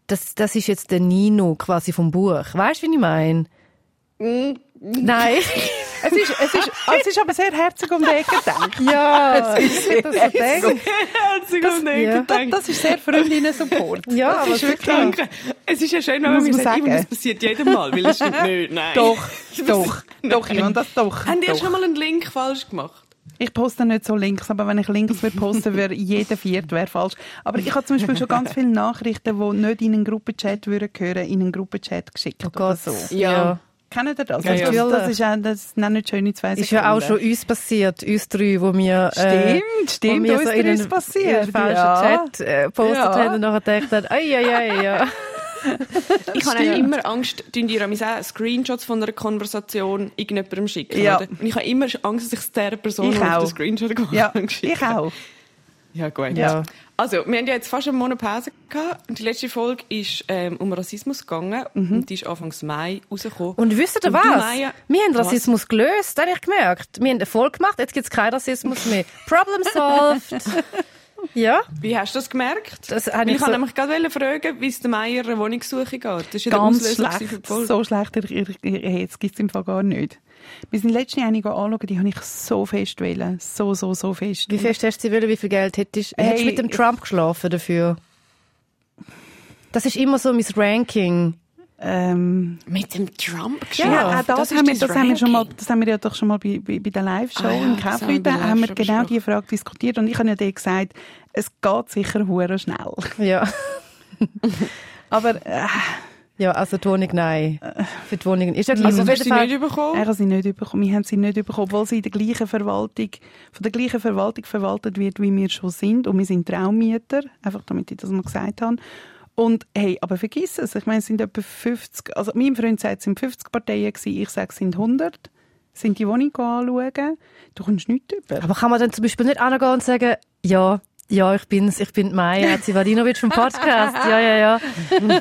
Speaker 3: das, das ist jetzt der Nino quasi vom Buch. Weißt du, wie ich meine?
Speaker 1: Mm.
Speaker 3: Nein.
Speaker 2: Es ist, es, ist, es ist aber sehr herzig um die Ecke gedacht.
Speaker 3: ja,
Speaker 2: Es ist sehr
Speaker 3: das so denkt.
Speaker 1: Herzig und
Speaker 3: ja.
Speaker 1: nicht
Speaker 2: Das, das ist sehr Freundinnen-Support.
Speaker 3: Ja,
Speaker 2: das ist wirklich...
Speaker 1: Danke. Es ist ja schön, wenn man sagt. Ivan, das passiert jedem Mal, weil es stimmt nicht. Nein.
Speaker 2: Doch, doch, doch, Ivan, das doch.
Speaker 1: Habt ihr
Speaker 2: doch.
Speaker 1: schon mal einen Link falsch gemacht?
Speaker 2: Ich poste nicht so Links, aber wenn ich Links würde posten, wäre jeder vierte wäre falsch. Aber ich habe zum Beispiel schon ganz viele Nachrichten, die nicht in einen Gruppenchat würden gehören, in einen Gruppenchat geschickt
Speaker 3: Oh
Speaker 2: oder so.
Speaker 3: Ja.
Speaker 2: Kennt ihr das?
Speaker 1: Ja,
Speaker 2: Also
Speaker 1: ja.
Speaker 2: das, das ist auch, das sind auch nicht schöne zwei
Speaker 3: Ist ja auch schon
Speaker 2: Sekunden.
Speaker 3: uns passiert, uns drei, wo wir, äh,
Speaker 2: Stimmt, stimmt,
Speaker 3: wo wir
Speaker 2: uns
Speaker 3: so in einen,
Speaker 2: passiert,
Speaker 3: falschen
Speaker 2: ja.
Speaker 3: Chat äh, gepostet
Speaker 2: Ja.
Speaker 3: haben und nachher gedacht haben, ai, ai, ai, ja.
Speaker 1: Ich habe immer Angst, tun die mir auch Screenshots von einer Konversation irgendjemandem schicken.
Speaker 2: Ja.
Speaker 1: Und ich habe immer Angst, dass ich es der Person
Speaker 2: Ich
Speaker 1: die auf
Speaker 2: auch.
Speaker 1: den Screenshot
Speaker 2: Ja,
Speaker 1: habe, geschickt
Speaker 2: ich auch.
Speaker 1: Ja, gut.
Speaker 3: Ja.
Speaker 1: Also, wir haben ja jetzt fast einen Monat Pause gehabt. Und die letzte Folge ist ähm, um Rassismus gegangen. Und die ist Anfang Mai rausgekommen.
Speaker 3: Und wisst ihr
Speaker 1: Und
Speaker 3: was?
Speaker 1: Maya-
Speaker 3: wir haben
Speaker 1: Was?
Speaker 3: Rassismus gelöst, habe ich gemerkt. Wir haben Erfolg gemacht, jetzt gibt es keinen Rassismus mehr. Problem solved. ja,
Speaker 1: Wie hast du das gemerkt?
Speaker 3: Das ich
Speaker 1: ich wollte
Speaker 3: so-
Speaker 1: nämlich gerade fragen, wie es der Meier eine Wohnungssuche geht. Das ist ja
Speaker 2: Ganz schlecht. So schlecht. Ich, ich, ich, jetzt gibt es im Fall gar nicht. Wir sind letztens eine anschauen, die habe ich so fest wählen. So, so, so fest.
Speaker 3: wie fest hast du sie wollen, wie viel Geld hättest du?
Speaker 2: Hey,
Speaker 3: Hättest du mit dem Trump geschlafen dafür? Das ist immer so mein Ranking.
Speaker 2: Ähm,
Speaker 1: Mit dem Trump
Speaker 2: ja,
Speaker 1: geschlafen.
Speaker 2: auch das,
Speaker 1: ist
Speaker 2: haben wir,
Speaker 1: dein
Speaker 2: das, haben wir schon mal,
Speaker 1: Ranking.
Speaker 2: das haben wir ja doch schon mal bei, bei, bei der Live-Show
Speaker 1: Ah ja,
Speaker 2: im
Speaker 1: haben wir
Speaker 2: Kaffee,
Speaker 1: bei
Speaker 2: da
Speaker 1: der
Speaker 2: haben wir
Speaker 1: Live-Show
Speaker 2: genau diese Frage diskutiert und ich habe ja dir gesagt, es geht sicher hure schnell.
Speaker 3: Ja.
Speaker 2: Aber äh,
Speaker 3: Ja, also die Wohnung, nein. Für die Wohnung ist ja gleich.
Speaker 1: Also du hast
Speaker 3: jeden
Speaker 1: sie
Speaker 3: Fall.
Speaker 1: nicht bekommen?
Speaker 2: er hat sie nicht bekommen. Wir haben sie nicht bekommen, obwohl sie in der gleichen Verwaltung, von der gleichen Verwaltung verwaltet wird, wie wir schon sind. Und wir sind Traummieter, einfach damit ich das mal gesagt habe. Und hey, aber vergiss es, ich meine, es sind etwa 50, also mein Freund sagt, es sind 50 Parteien gewesen, ich sage, es sind 100. Sind die Wohnung anschauen, du kommst nichts über.
Speaker 3: Aber kann man dann zum Beispiel nicht angehen und sagen, ja, ja, ich bin's, ich bin Maja Zivadinovic vom Podcast. Ja, ja, ja.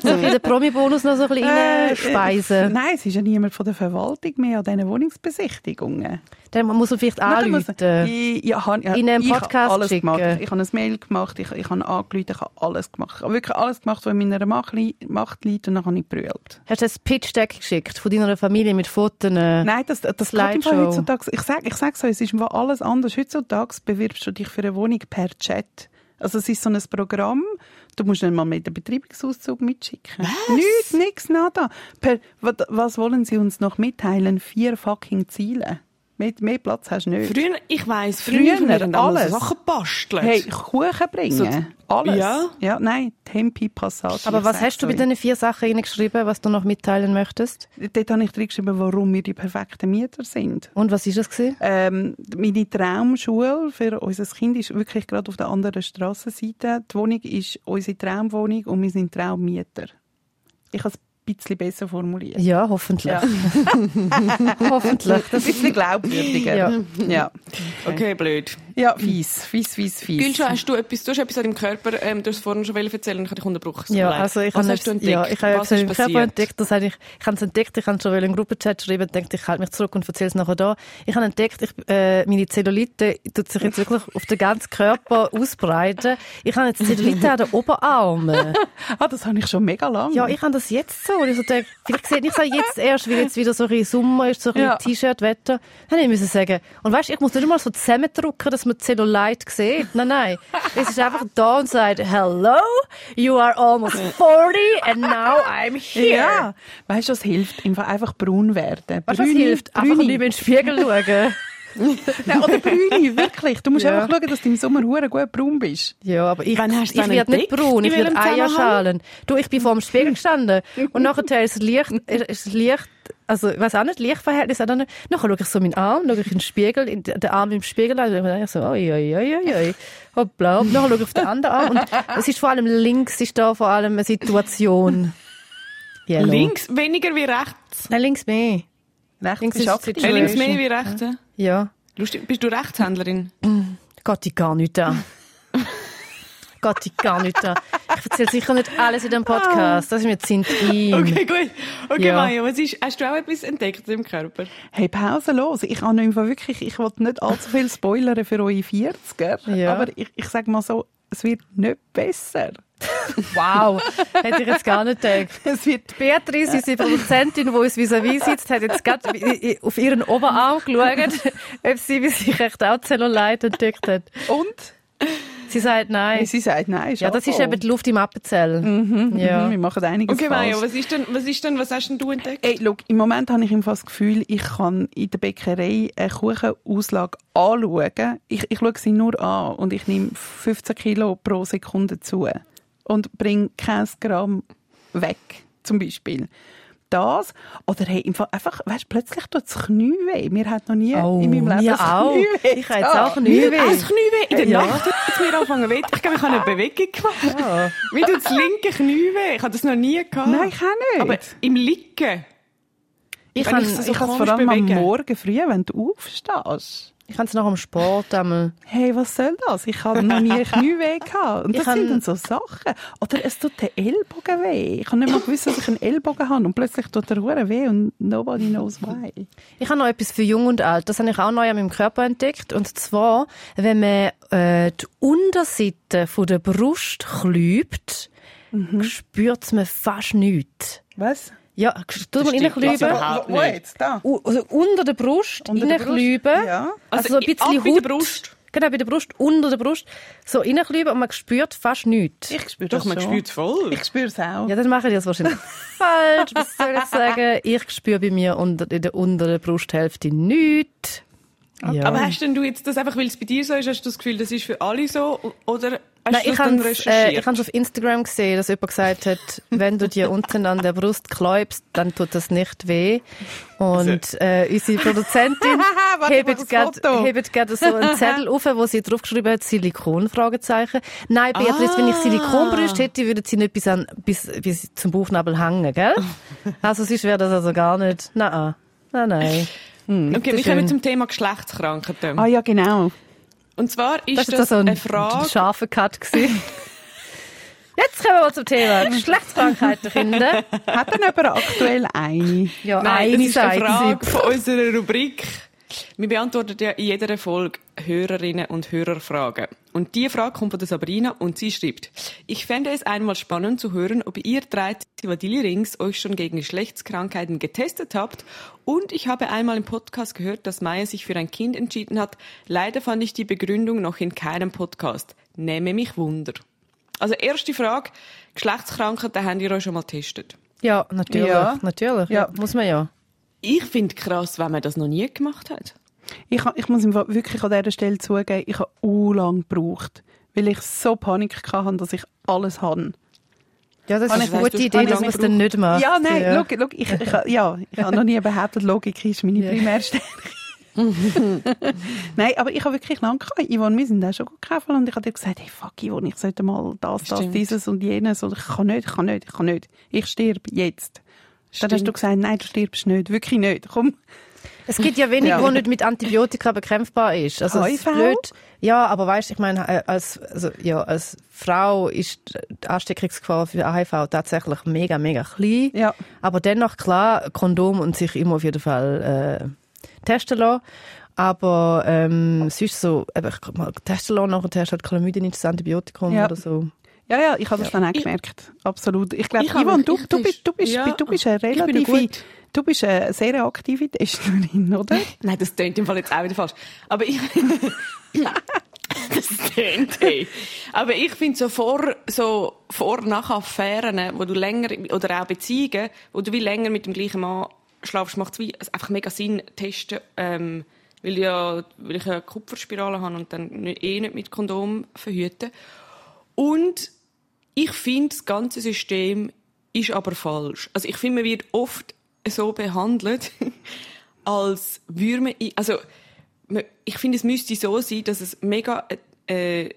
Speaker 3: So den Promi-Bonus noch so ein bisschen
Speaker 2: Äh,
Speaker 3: reinspeisen.
Speaker 2: Nein, es ist ja niemand von der Verwaltung mehr an diesen Wohnungsbesichtigungen.
Speaker 3: Dann muss man vielleicht anrufen.
Speaker 2: Ich, ja, han- ja,
Speaker 3: In einen
Speaker 2: ich habe
Speaker 3: Podcast
Speaker 2: alles
Speaker 3: schicken.
Speaker 2: gemacht. Ich habe ein Mail gemacht, ich, ich habe angerufen, ich habe alles gemacht. Ich habe wirklich alles gemacht, was in meiner Macht, li Macht liegt und dann habe ich gebrüllt.
Speaker 3: Hast du ein Pitch-Deck geschickt von deiner Familie mit Fotos? äh,
Speaker 2: Nein, das, das geht heutzutage. Ich sage ich sag so, es ist alles anders. Heutzutage bewirbst du dich für eine Wohnung per Chat. Also es ist so ein Programm, du musst nicht mal mit dem Betreibungsauszug mitschicken. Was? Nichts, nichts, nada. Per, was wollen Sie uns noch mitteilen? Vier fucking Ziele. Mehr, mehr Platz hast du nicht.
Speaker 1: Früher, ich weiss,
Speaker 2: Früher
Speaker 1: früher, haben alle
Speaker 2: alles.
Speaker 1: Sachen bastelt.
Speaker 2: Hey, Kuchen bringen.
Speaker 1: So-
Speaker 2: Alles.
Speaker 1: Ja?
Speaker 2: Ja, nein, Tempi, Passage.
Speaker 3: Aber was hast du bei diesen vier Sachen reingeschrieben, was du noch mitteilen möchtest?
Speaker 2: Dort habe ich drin geschrieben, warum wir die perfekten Mieter sind.
Speaker 3: Und was ist das gewesen?
Speaker 2: Ähm, meine Traumschule für unser Kind ist wirklich gerade auf der anderen Strassenseite. Die Wohnung ist unsere Traumwohnung und wir sind Traummieter. Ich habe bisschen besser formuliert.
Speaker 3: Ja, hoffentlich.
Speaker 2: Ja.
Speaker 3: hoffentlich.
Speaker 2: Ein bisschen glaubwürdiger.
Speaker 3: Ja.
Speaker 2: ja.
Speaker 1: Okay, blöd.
Speaker 2: Ja, fies, fies, fies, fies.
Speaker 1: Gülscha, hast du etwas, du hast etwas an deinem Körper, ähm, du hast es vorhin schon erzählen ich habe dich unterbrochen. Es
Speaker 3: Ja, also ich habe jetzt-
Speaker 1: entdeckt?
Speaker 3: Ja, ich habe
Speaker 1: ist
Speaker 3: im Körper entdeckt, das habe ich, ich habe es entdeckt, ich habe schon in den Gruppenchat geschrieben, denke ich halte mich zurück und erzähle es nachher da. Ich habe entdeckt, ich, äh, meine Zellulite tut sich jetzt wirklich auf den ganzen Körper ausbreiten. Ich habe jetzt Zellulite an den Oberarmen.
Speaker 2: Ah, das habe ich schon mega lange.
Speaker 3: Ja, ich habe das jetzt so. Und ich so denke, vielleicht sehe ich es jetzt erst, weil jetzt wieder so ein bisschen Sommer ist, so ein bisschen
Speaker 2: Ja.
Speaker 3: T-Shirt-Wetter. Dann ich müssen sagen. Und weißt, ich muss nicht mal so zusammendrücken, dass man Zellulite sieht. Nein, nein. Es ist einfach da und sagt, hello, you are almost 40 and now I'm here.
Speaker 2: Ja, weißt du, was hilft? Einfach, einfach braun werden.
Speaker 3: Weißt du, was
Speaker 2: Brüni-
Speaker 3: hilft? Einfach
Speaker 2: Brüni.
Speaker 3: nicht mehr in den Spiegel schauen.
Speaker 2: Nein, oder Brüni, wirklich. Du musst
Speaker 3: Ja.
Speaker 2: einfach schauen, dass du im Sommer hure gut braun bist.
Speaker 3: Ja, aber ich,
Speaker 1: Wann hast
Speaker 3: ich werde nicht braun, ich werde Eierschalen. Du, ich bin vor dem Spiegel gestanden und nachher ist das Licht, ist das Licht, also, ich weiß auch nicht, Lichtverhältnis, auch nicht. Nachher schaue ich so meinen Arm, schaue ich in den Spiegel, in den Arm im Spiegel an, und ich so, oi, oi, oi, oi, oi, hoppla, und nachher schaue ich auf den anderen Arm und es ist vor allem links, ist da vor allem eine Situation. Yellow.
Speaker 1: Links weniger wie rechts.
Speaker 3: Nein, links mehr.
Speaker 2: Rechts
Speaker 3: Links ist
Speaker 2: aktiv.
Speaker 3: die
Speaker 1: Äh, links mehr wie rechts. Ja.
Speaker 3: Ja.
Speaker 1: Lustig. Bist du Rechtshändlerin?
Speaker 3: Geht dich gar nicht an. Geht dich gar nicht an. Ich erzähle sicher nicht alles in dem Podcast. Das ist mir zu intim.
Speaker 1: Okay, gut. Okay,
Speaker 3: Ja.
Speaker 1: Maja, was ist, hast du auch etwas entdeckt im Körper?
Speaker 2: Hey, Pause los. Ich habe einfach wirklich, ich wollte nicht allzu viel spoilern für eure 40er.
Speaker 3: Ja.
Speaker 2: Aber ich, ich sage mal so, es wird nicht besser.
Speaker 3: Wow, hätte ich jetzt gar nicht gedacht.
Speaker 2: Es wird,
Speaker 3: Beatrice, unsere Produzentin, die uns vis-à-vis sitzt, hat jetzt gerade auf ihren Oberarm geschaut, ob sie sich echt auch Zellulite entdeckt hat.
Speaker 2: und?
Speaker 3: Sie sagt nein.
Speaker 2: Sie sagt nein.
Speaker 3: Ja, das ist eben die Luft im Appenzell.
Speaker 2: Mhm,
Speaker 3: Ja.
Speaker 2: Wir machen einiges
Speaker 1: Okay,
Speaker 2: falsch.
Speaker 1: Maja, was ist denn, was ist denn, was hast denn du entdeckt?
Speaker 2: Ey, look, im Moment habe ich im Fall das Gefühl, ich kann in der Bäckerei eine Kuchenauslage anschauen. Ich, ich schaue sie nur an und ich nehme 15 Kilo pro Sekunde zu und bringe kein Gramm weg, zum Beispiel. Das, oder hey, einfach, weißt, plötzlich tut das Knie weh. Mir hat noch nie
Speaker 3: Oh,
Speaker 2: in meinem Leben
Speaker 3: mir
Speaker 2: das
Speaker 3: auch.
Speaker 2: Knie weh
Speaker 3: Ich habe jetzt auch Knie weh.
Speaker 1: Ah, das Knie weh. In der
Speaker 3: Ja.
Speaker 1: Nacht hat es mir angefangen weh. Ich glaube, ich habe eine Bewegung gemacht. Wie tut das linke Knie weh? Ich habe das noch nie gehabt.
Speaker 2: Nein, ich auch nicht.
Speaker 1: Aber im Liegen.
Speaker 3: Ich kann
Speaker 1: ich so
Speaker 3: es
Speaker 2: vor allem am
Speaker 1: bewegen.
Speaker 2: Morgen früh, wenn du aufstehst.
Speaker 3: Ich kann's nach dem Sport einmal.
Speaker 2: Hey, was soll das? Ich habe noch nie Knieweh gehabt. Und
Speaker 3: Ich
Speaker 2: das
Speaker 3: kann-
Speaker 2: sind dann so Sachen. Oder es tut der Ellbogen weh. Ich habe nicht mal gewusst, dass ich einen Ellbogen habe. Und plötzlich tut der Hure weh und nobody knows why.
Speaker 3: Ich habe noch etwas für Jung und Alt. Das habe ich auch neu an meinem Körper entdeckt. Und zwar, wenn man äh, die Unterseite von der Brust klübt, spürt man fast nichts.
Speaker 2: Was?
Speaker 3: Ja, tu mal reinklüben.
Speaker 1: Also, überhaupt
Speaker 2: wo, jetzt? Da?
Speaker 3: U- also unter der Brust reinklüben.
Speaker 2: Ja.
Speaker 3: Also, so ein bisschen
Speaker 1: ab bei der
Speaker 3: Haut.
Speaker 1: Brust.
Speaker 3: Genau, bei der Brust, unter der Brust. So reinklüben und man spürt fast nichts.
Speaker 2: Ich spüre
Speaker 1: Doch,
Speaker 2: das
Speaker 1: man
Speaker 2: schon.
Speaker 1: spürt es voll.
Speaker 2: Ich spüre es auch.
Speaker 3: Ja, dann mache ich das wahrscheinlich falsch. Was soll ich sagen? Ich spüre bei mir unter, in der unteren Brusthälfte nichts. Ja.
Speaker 1: Aber hast denn du jetzt das einfach, weil es bei dir so ist, hast du das Gefühl, das ist für alle so? Oder Hast
Speaker 3: Nein,
Speaker 1: du
Speaker 3: ich
Speaker 1: das dann
Speaker 3: habe
Speaker 1: recherchiert?
Speaker 3: äh, ich hab's auf Instagram gesehen, dass jemand gesagt hat, wenn du dir unten an der Brust kläubst, dann tut das nicht weh. Und äh, unsere Produzentin hebt gerade so einen Zettel auf, wo sie draufgeschrieben hat, Silikon, Fragezeichen. Nein, Beatrice, wenn ich Silikonbrüste hätte, würde sie nicht bis, an, bis, bis zum Bauchnabel hängen, gell? Also sonst wäre das also gar nicht, nein, nein, nein.
Speaker 1: Okay, wir kommen zum Thema Geschlechtskrankheiten.
Speaker 2: Ah ja, genau.
Speaker 1: Und zwar ist
Speaker 3: Das
Speaker 1: das,
Speaker 3: ist das so ein
Speaker 1: eine Frage...
Speaker 3: scharfer Cut gewesen. Jetzt kommen wir zum Thema Geschlechtskrankheiten, Kinder.
Speaker 2: Hat denn jemand aktuell eine?
Speaker 3: Ja,
Speaker 1: Nein, das
Speaker 3: eine
Speaker 1: ist eine Frage
Speaker 3: sie.
Speaker 1: von unserer Rubrik. Wir beantworten ja in jeder Folge Hörerinnen und Hörerfragen. Und die Frage kommt von der Sabrina und sie schreibt, ich fände es einmal spannend zu hören, ob ihr drei Zivadili-Rings euch schon gegen Geschlechtskrankheiten getestet habt. Und ich habe einmal im Podcast gehört, dass Maya sich für ein Kind entschieden hat. Leider fand ich die Begründung noch in keinem Podcast. Nehme mich Wunder. Also erste Frage, Geschlechtskrankheiten habt ihr euch schon mal getestet?
Speaker 3: Ja, natürlich.
Speaker 2: Ja.
Speaker 3: Natürlich.
Speaker 2: Ja.
Speaker 3: Muss man ja.
Speaker 1: Ich finde krass, wenn man das noch nie gemacht hat.
Speaker 2: Ich, ich muss ihm wirklich an dieser Stelle zugeben, ich habe u lang gebraucht, weil ich so Panik hatte, dass ich alles habe.
Speaker 3: Ja, das ist
Speaker 2: ich-
Speaker 3: eine
Speaker 1: weißt,
Speaker 3: gute
Speaker 1: du,
Speaker 3: Idee, dass
Speaker 1: ich
Speaker 3: man es dann nicht macht.
Speaker 2: Ja, nein,
Speaker 3: ja.
Speaker 2: Schau, schau, ich, ich, ja, ich habe noch nie behauptet, Logik ist meine Primärstärke. nein, aber ich habe wirklich lange gehabt. Yvonne, wir sind auch schon gut gekauft und ich habe dir gesagt, hey, fuck Yvonne, ich sollte mal das, das,
Speaker 1: Stimmt.
Speaker 2: dieses und jenes und ich kann nicht, ich kann nicht, ich kann nicht. Ich sterbe jetzt. Dann hast
Speaker 1: Stimmt.
Speaker 2: du gesagt, nein, du stirbst nicht, wirklich nicht. Komm.
Speaker 3: Es gibt ja wenig,
Speaker 2: Ja.
Speaker 3: wo nicht mit Antibiotika bekämpfbar ist. Also
Speaker 2: HIV?
Speaker 3: ist blöd. Ja, aber weißt, ich meine, äh, als, also, ja, als Frau ist die Ansteckungsgefahr für HIV tatsächlich mega, mega klein.
Speaker 2: Ja.
Speaker 3: Aber dennoch klar, Kondom und sich immer auf jeden Fall äh, testen lassen. Aber ähm, sonst so, eben, ich mal testen lassen, nachher hast du halt Chlamydien ins Antibiotikum
Speaker 2: Ja.
Speaker 3: oder so.
Speaker 2: Ja, ja, ich habe das dann auch
Speaker 1: Ich-
Speaker 2: gemerkt. Absolut. Ich glaube,
Speaker 1: Ich habe
Speaker 2: Yvonne, du, du, bist, du, bist,
Speaker 1: ja,
Speaker 2: du bist eine relative, du bist eine sehr aktive Testerin, oder?
Speaker 1: Nein, das tönt im Fall jetzt auch wieder falsch. Aber ich. das tönt, hey. Aber ich finde so vor, so vor nach Affären, wo du länger, oder auch Beziehungen, wo du wie länger mit dem gleichen Mann schlafst, macht es wie es einfach mega Sinn, testen, ähm, weil, ja, weil ich eine Kupferspirale habe und dann eh nicht mit Kondom verhüten. Und ich finde, das ganze System ist aber falsch. Also ich finde, man wird oft so behandelt, als würde man... Also ich finde, es müsste so sein, dass es mega äh,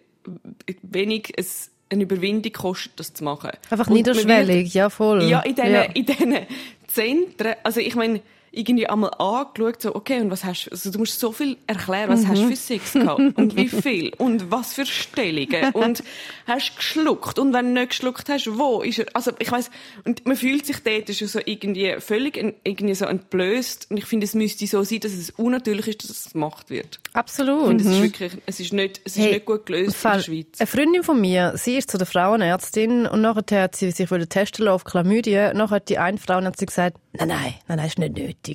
Speaker 1: wenig es eine Überwindung kostet, das zu machen.
Speaker 3: Einfach
Speaker 1: man wird-
Speaker 3: niederschwellig, ja voll.
Speaker 1: ja, in diesen,
Speaker 3: Ja.
Speaker 1: in diesen Zentren, also ich meine, irgendwie einmal angeschaut, so, okay, und was hast du, also du musst so viel erklären, was hast du für Sex gehabt und wie viel und was für Stellungen und hast du geschluckt und wenn du nicht geschluckt hast, wo ist er, also ich weiß und man fühlt sich dort schon so irgendwie völlig en- irgendwie so entblößt und ich finde, es müsste so sein, dass es unnatürlich ist, dass es gemacht wird.
Speaker 3: Absolut.
Speaker 1: Ich finde, es ist wirklich, es ist nicht, es ist
Speaker 3: Hey,
Speaker 1: nicht gut gelöst in der Schweiz.
Speaker 3: Eine Freundin von mir, sie ist zu der Frauenärztin und nachher hat sie sich testen lassen auf Chlamydien. Nachher hat die eine Frauenärztin gesagt, nein, nein, nein, nein, ist nicht nötig.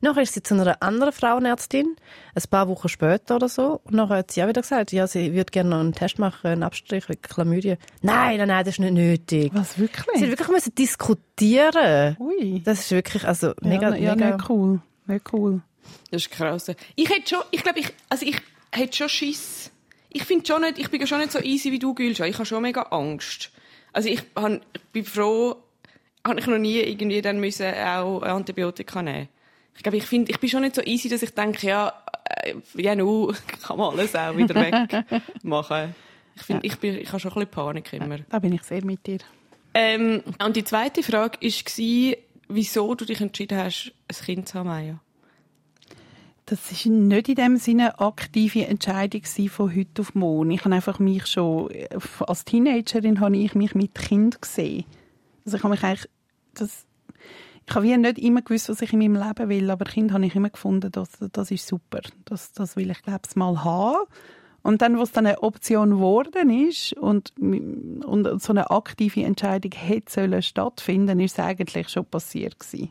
Speaker 3: Nachher ist sie zu einer anderen Frauenärztin, ein paar Wochen später oder so, und nachher hat sie auch wieder gesagt, ja, sie würde gerne noch einen Test machen, einen Abstrich wegen Chlamydien. Nein, nein, nein, das ist nicht nötig.
Speaker 2: Was,
Speaker 3: Sie hat
Speaker 2: wirklich?
Speaker 3: wirklich müssen diskutieren.
Speaker 2: Ui.
Speaker 3: Das ist wirklich, also, mega,
Speaker 2: ja, ja,
Speaker 3: mega.
Speaker 2: nicht cool. Nicht cool.
Speaker 1: Das ist krass. Ich hätte schon, ich glaube, ich, also ich hätte schon Schiss. Ich finde schon nicht, ich bin schon nicht so easy wie du, Gülscha. Ich habe schon mega Angst. Also ich, han, ich bin froh, habe ich noch nie irgendwie dann müssen auch Antibiotika nehmen. Ich glaube, ich finde, ich bin schon nicht so easy, dass ich denke, ja, äh, ja, nu, kann man alles auch wieder wegmachen. Ich finde, ich bin, ich habe schon ein bisschen Panik immer.
Speaker 2: Da bin ich sehr mit dir.
Speaker 1: Ähm, und die zweite Frage war, wieso du dich entschieden hast, ein Kind zu haben, Maya?
Speaker 2: Das ist nicht in dem Sinne eine aktive Entscheidung von heute auf morgen. Ich habe einfach mich schon, als Teenagerin habe ich mich mit Kind gesehen. Also ich habe mich eigentlich, das, ich habe wie nicht immer gewusst, was ich in meinem Leben will, aber Kind habe ich immer gefunden, das, das ist super. Das, das will ich, glaube ich, mal haben. Und dann, was dann eine Option geworden ist und, und so eine aktive Entscheidung hätte sollen stattfinden, ist es eigentlich schon passiert gewesen.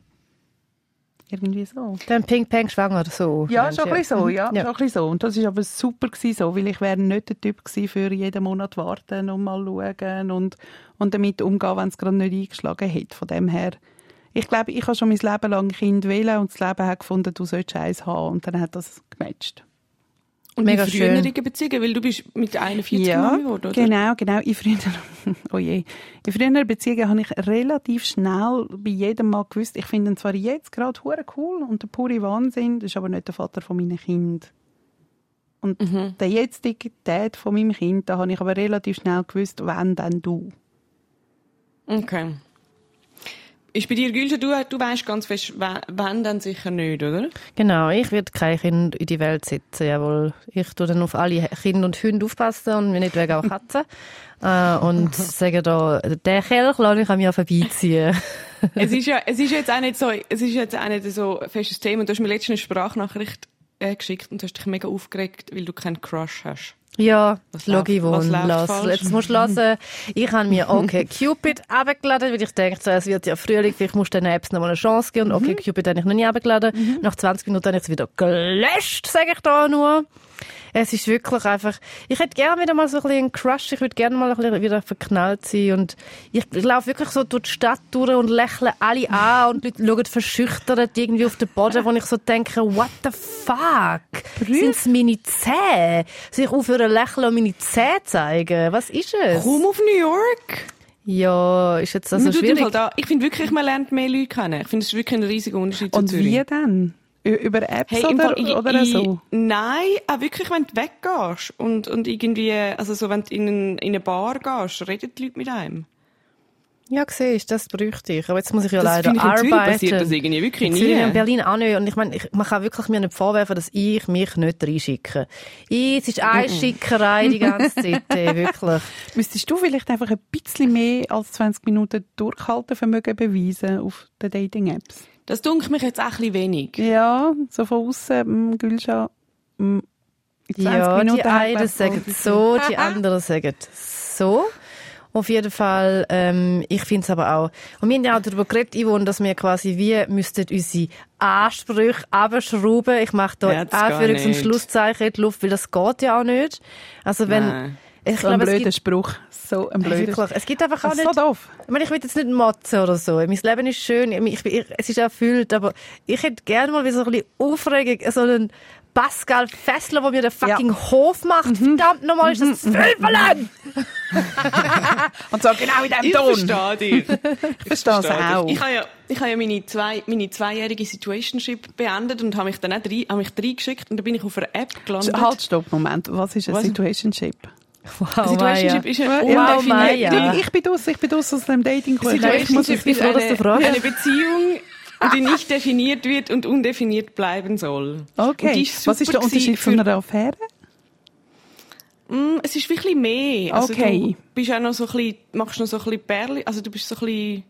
Speaker 2: Irgendwie so.
Speaker 3: Dann Ping Pang schwanger, so.
Speaker 2: Ja, schon ein bisschen so, ja.
Speaker 3: Ja.
Speaker 2: Schon ein bisschen so. Und das war aber super gewesen, so, weil ich wäre nicht der Typ gewesen, für jeden Monat warten und mal schauen und, und damit umgehen, wenn es gerade nicht eingeschlagen hätte. Von dem her, ich glaube, ich habe schon mein Leben lang ein Kind wählen und das Leben hat gefunden, du sollst eins haben und dann hat das gematcht.
Speaker 1: Und
Speaker 3: Mega
Speaker 1: in früheren Beziehungen, weil du bist mit 41
Speaker 2: ja,
Speaker 1: Mami geworden, oder?
Speaker 2: genau, genau. In früheren, oh je. In früheren Beziehungen habe ich relativ schnell bei jedem Mal gewusst, ich finde ihn zwar jetzt gerade hure cool und der pure Wahnsinn, das ist aber nicht der Vater von meinen Kind. Und
Speaker 1: Mhm.
Speaker 2: der jetzige Dad von meinem Kind, da habe ich aber relativ schnell gewusst, wenn dann du.
Speaker 1: Okay. Ist bei dir, Gülscha, du, du weißt ganz fest, wenn dann sicher nicht, oder?
Speaker 3: Genau, ich werde kein Kind in die Welt setzen, jawohl. Ich tue dann auf alle Kinder und Hunde aufpassen und mir nicht wegen auch Katzen. äh, und sage da, den Kelch lasse ich an mir vorbeiziehen.
Speaker 1: es ist ja, es ist jetzt auch nicht so, es ist jetzt auch nicht so ein festes Thema. Du hast mir letztens eine Sprachnachricht äh, geschickt und du hast dich mega aufgeregt, weil du keinen Crush hast.
Speaker 3: Ja,
Speaker 1: Was
Speaker 3: Logi
Speaker 1: läuft- was
Speaker 3: wohnen
Speaker 1: läuft
Speaker 3: lass. Jetzt musst du hören. Ich habe mir okay Cupid abgeladen, weil ich denke, so, es wird ja Frühling, vielleicht musst du den Apps noch mal eine Chance geben. Und okay Cupid habe ich noch nie abgeladen. Nach 20 Minuten habe ich es wieder gelöscht, sage ich da nur. Es ist wirklich einfach, ich hätte gerne wieder mal so ein bisschen einen Crush, ich würde gerne mal ein bisschen wieder verknallt sein und ich, laufe wirklich so durch die Stadt durch und lächle alle an und die Leute schauen verschüchtert irgendwie auf den Boden, wo ich so denke, what the fuck? Sind es meine Zähne? Soll ich aufhören lächeln und meine Zähne zeigen? Was ist es?
Speaker 1: Komm auf New York!
Speaker 3: Ja, ist jetzt also schwierig.
Speaker 1: Da, ich finde wirklich, man lernt mehr Leute kennen. Ich finde, es ist wirklich ein riesiger Unterschied zu
Speaker 2: Und
Speaker 1: Zürich.
Speaker 2: wie denn? Über Apps
Speaker 1: Hey,
Speaker 2: oder,
Speaker 1: Fall, ich,
Speaker 2: oder
Speaker 1: ich,
Speaker 2: so?
Speaker 1: Nein, auch wirklich, wenn du weggehst und, und irgendwie, also so, wenn du in, ein- in eine Bar gehst, reden die Leute mit einem.
Speaker 3: Ja, siehst das bräuchte ich. Aber jetzt muss ich ja
Speaker 1: Das
Speaker 3: leider
Speaker 1: ich in Zürich
Speaker 3: arbeiten.
Speaker 1: passiert das irgendwie wirklich
Speaker 3: in Zürich
Speaker 1: nie.
Speaker 3: und Berlin auch nicht. Und ich meine, ich, man kann wirklich mir nicht vorwerfen, dass ich mich nicht reinschicke. Ich, es ist eine Schickerei die ganze Zeit, ey, wirklich.
Speaker 2: Müsstest du vielleicht einfach ein bisschen mehr als 20 Minuten Durchhaltevermögen beweisen auf den Dating-Apps?
Speaker 1: Das dunkelt mich jetzt auch ein bisschen wenig.
Speaker 2: Ja, so von außen, mm, Gülscha, mm, in 20
Speaker 3: Ja, die
Speaker 2: Minuten hat,
Speaker 3: einen sagen so, die anderen sagen so. Auf jeden Fall, ähm, ich finde es aber auch. Und wir haben ja auch darüber geredet, Yvonne, dass wir quasi wie müssten unsere Ansprüche abschrauben. Ich mache da
Speaker 1: Ja,
Speaker 3: Anführungs- und. Schlusszeichen in die Luft, weil das geht ja auch nicht. Also wenn,
Speaker 1: Nein.
Speaker 3: Ich
Speaker 2: So ein
Speaker 3: glaube, es
Speaker 2: blöder
Speaker 3: gibt,
Speaker 2: Spruch. So ein blöder
Speaker 3: wirklich, es gibt einfach auch
Speaker 2: ist so
Speaker 3: nicht,
Speaker 2: doof.
Speaker 3: ich meine, ich will jetzt nicht motzen oder so. Mein Leben ist schön, ich, ich, ich, es ist erfüllt, aber ich hätte gerne mal wieder so ein bisschen Aufregung, so einen Pascal Fessler, der mir den fucking Hof macht.
Speaker 2: Mhm.
Speaker 3: Verdammt nochmal, ist das Zwölferlein!
Speaker 2: Und so genau in
Speaker 1: Ich
Speaker 2: diesem Ton.
Speaker 1: verstehe dich.
Speaker 2: Ich verstehe es auch.
Speaker 1: Ich habe ja, ich habe ja meine, zwei, meine zweijährige Situationship beendet und habe mich dann auch drei, habe mich reingeschickt und dann bin ich auf einer App gelandet.
Speaker 2: Halt, stopp, Moment. Was ist ein
Speaker 1: Was?
Speaker 2: Situationship?
Speaker 3: Wow,
Speaker 1: Situationship ist eine
Speaker 3: Wow,
Speaker 1: undefinierte-
Speaker 3: Maya.
Speaker 2: Ich bin aus, ich bin aus aus dem dating -Kurs.
Speaker 3: Ich muss- bin froh, dass du
Speaker 1: eine,
Speaker 3: fragst.
Speaker 1: eine Beziehung, die nicht definiert wird und undefiniert bleiben soll.
Speaker 2: Okay.
Speaker 1: ist
Speaker 2: Was ist der Unterschied von einer Affäre?
Speaker 1: Mm, es ist wirklich mehr. Also
Speaker 2: Okay.
Speaker 1: Du bist auch noch so ein bisschen, machst noch so ein bisschen Bärli, also du bist so ein bisschen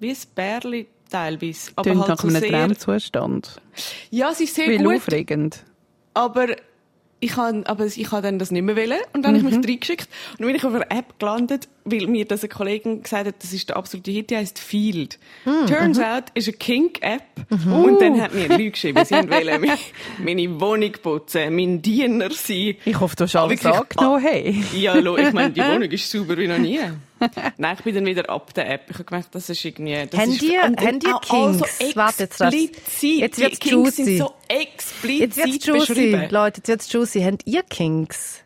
Speaker 1: wie ein Bärli teilweise. Aber
Speaker 2: Tönt
Speaker 1: halt
Speaker 2: nach
Speaker 1: so
Speaker 2: einem
Speaker 1: sehr,
Speaker 2: Traumzustand.
Speaker 1: Ja, es ist sehr
Speaker 2: Viel
Speaker 1: gut,
Speaker 2: aufregend.
Speaker 1: aber ich habe aber ich habe dann das nicht mehr wollen und dann habe ich
Speaker 2: Mhm.
Speaker 1: mich reingeschickt und dann bin ich auf einer App gelandet, weil mir das eine Kollegin gesagt hat, das ist der absolute Hit, die heißt Field.
Speaker 2: Mhm.
Speaker 1: Turns out, ist eine Kink-App und dann hat mir Leute geschrieben, sie wollen meine, meine Wohnung putzen, mein Diener sein.
Speaker 2: Ich hoffe, du hast alles
Speaker 1: Wirklich,
Speaker 2: angenommen. Hey.
Speaker 1: Ja, hallo, ich meine, die Wohnung ist sauber wie noch nie. Nein, ich bin dann wieder ab der App. Ich habe gemerkt, das ist irgendwie... Das
Speaker 3: Haben
Speaker 1: ist,
Speaker 3: die-
Speaker 1: und-
Speaker 3: haben die
Speaker 1: auch alle
Speaker 3: Kinks? Warte, jetzt
Speaker 1: explizit.
Speaker 3: jetzt
Speaker 1: Die
Speaker 3: wird's
Speaker 1: Kinks sind
Speaker 3: juicy.
Speaker 1: so explizit
Speaker 3: Jetzt wird's juicy. Leute, jetzt wird's juicy. Habt ihr Kinks?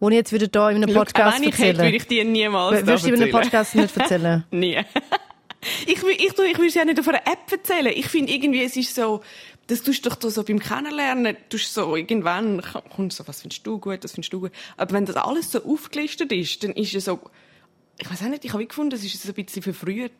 Speaker 3: Wo ich jetzt wieder da in einem
Speaker 1: Schau,
Speaker 3: Podcast
Speaker 1: auch wenn ich hätte, würde ich die niemals
Speaker 3: Würdest du in einem
Speaker 1: erzählen.
Speaker 3: Podcast nicht erzählen?
Speaker 1: Nie. Ich, will- ich, ich will es ja nicht auf einer App erzählen. Ich finde irgendwie, es ist so, das tust du doch so beim Kennenlernen, tust so irgendwann, kommt so, was findest du gut, das findest du gut. Aber wenn das alles so aufgelistet ist, dann ist es so, ich weiß auch nicht, ich habe gefunden, es ist so ein bisschen verfrüht.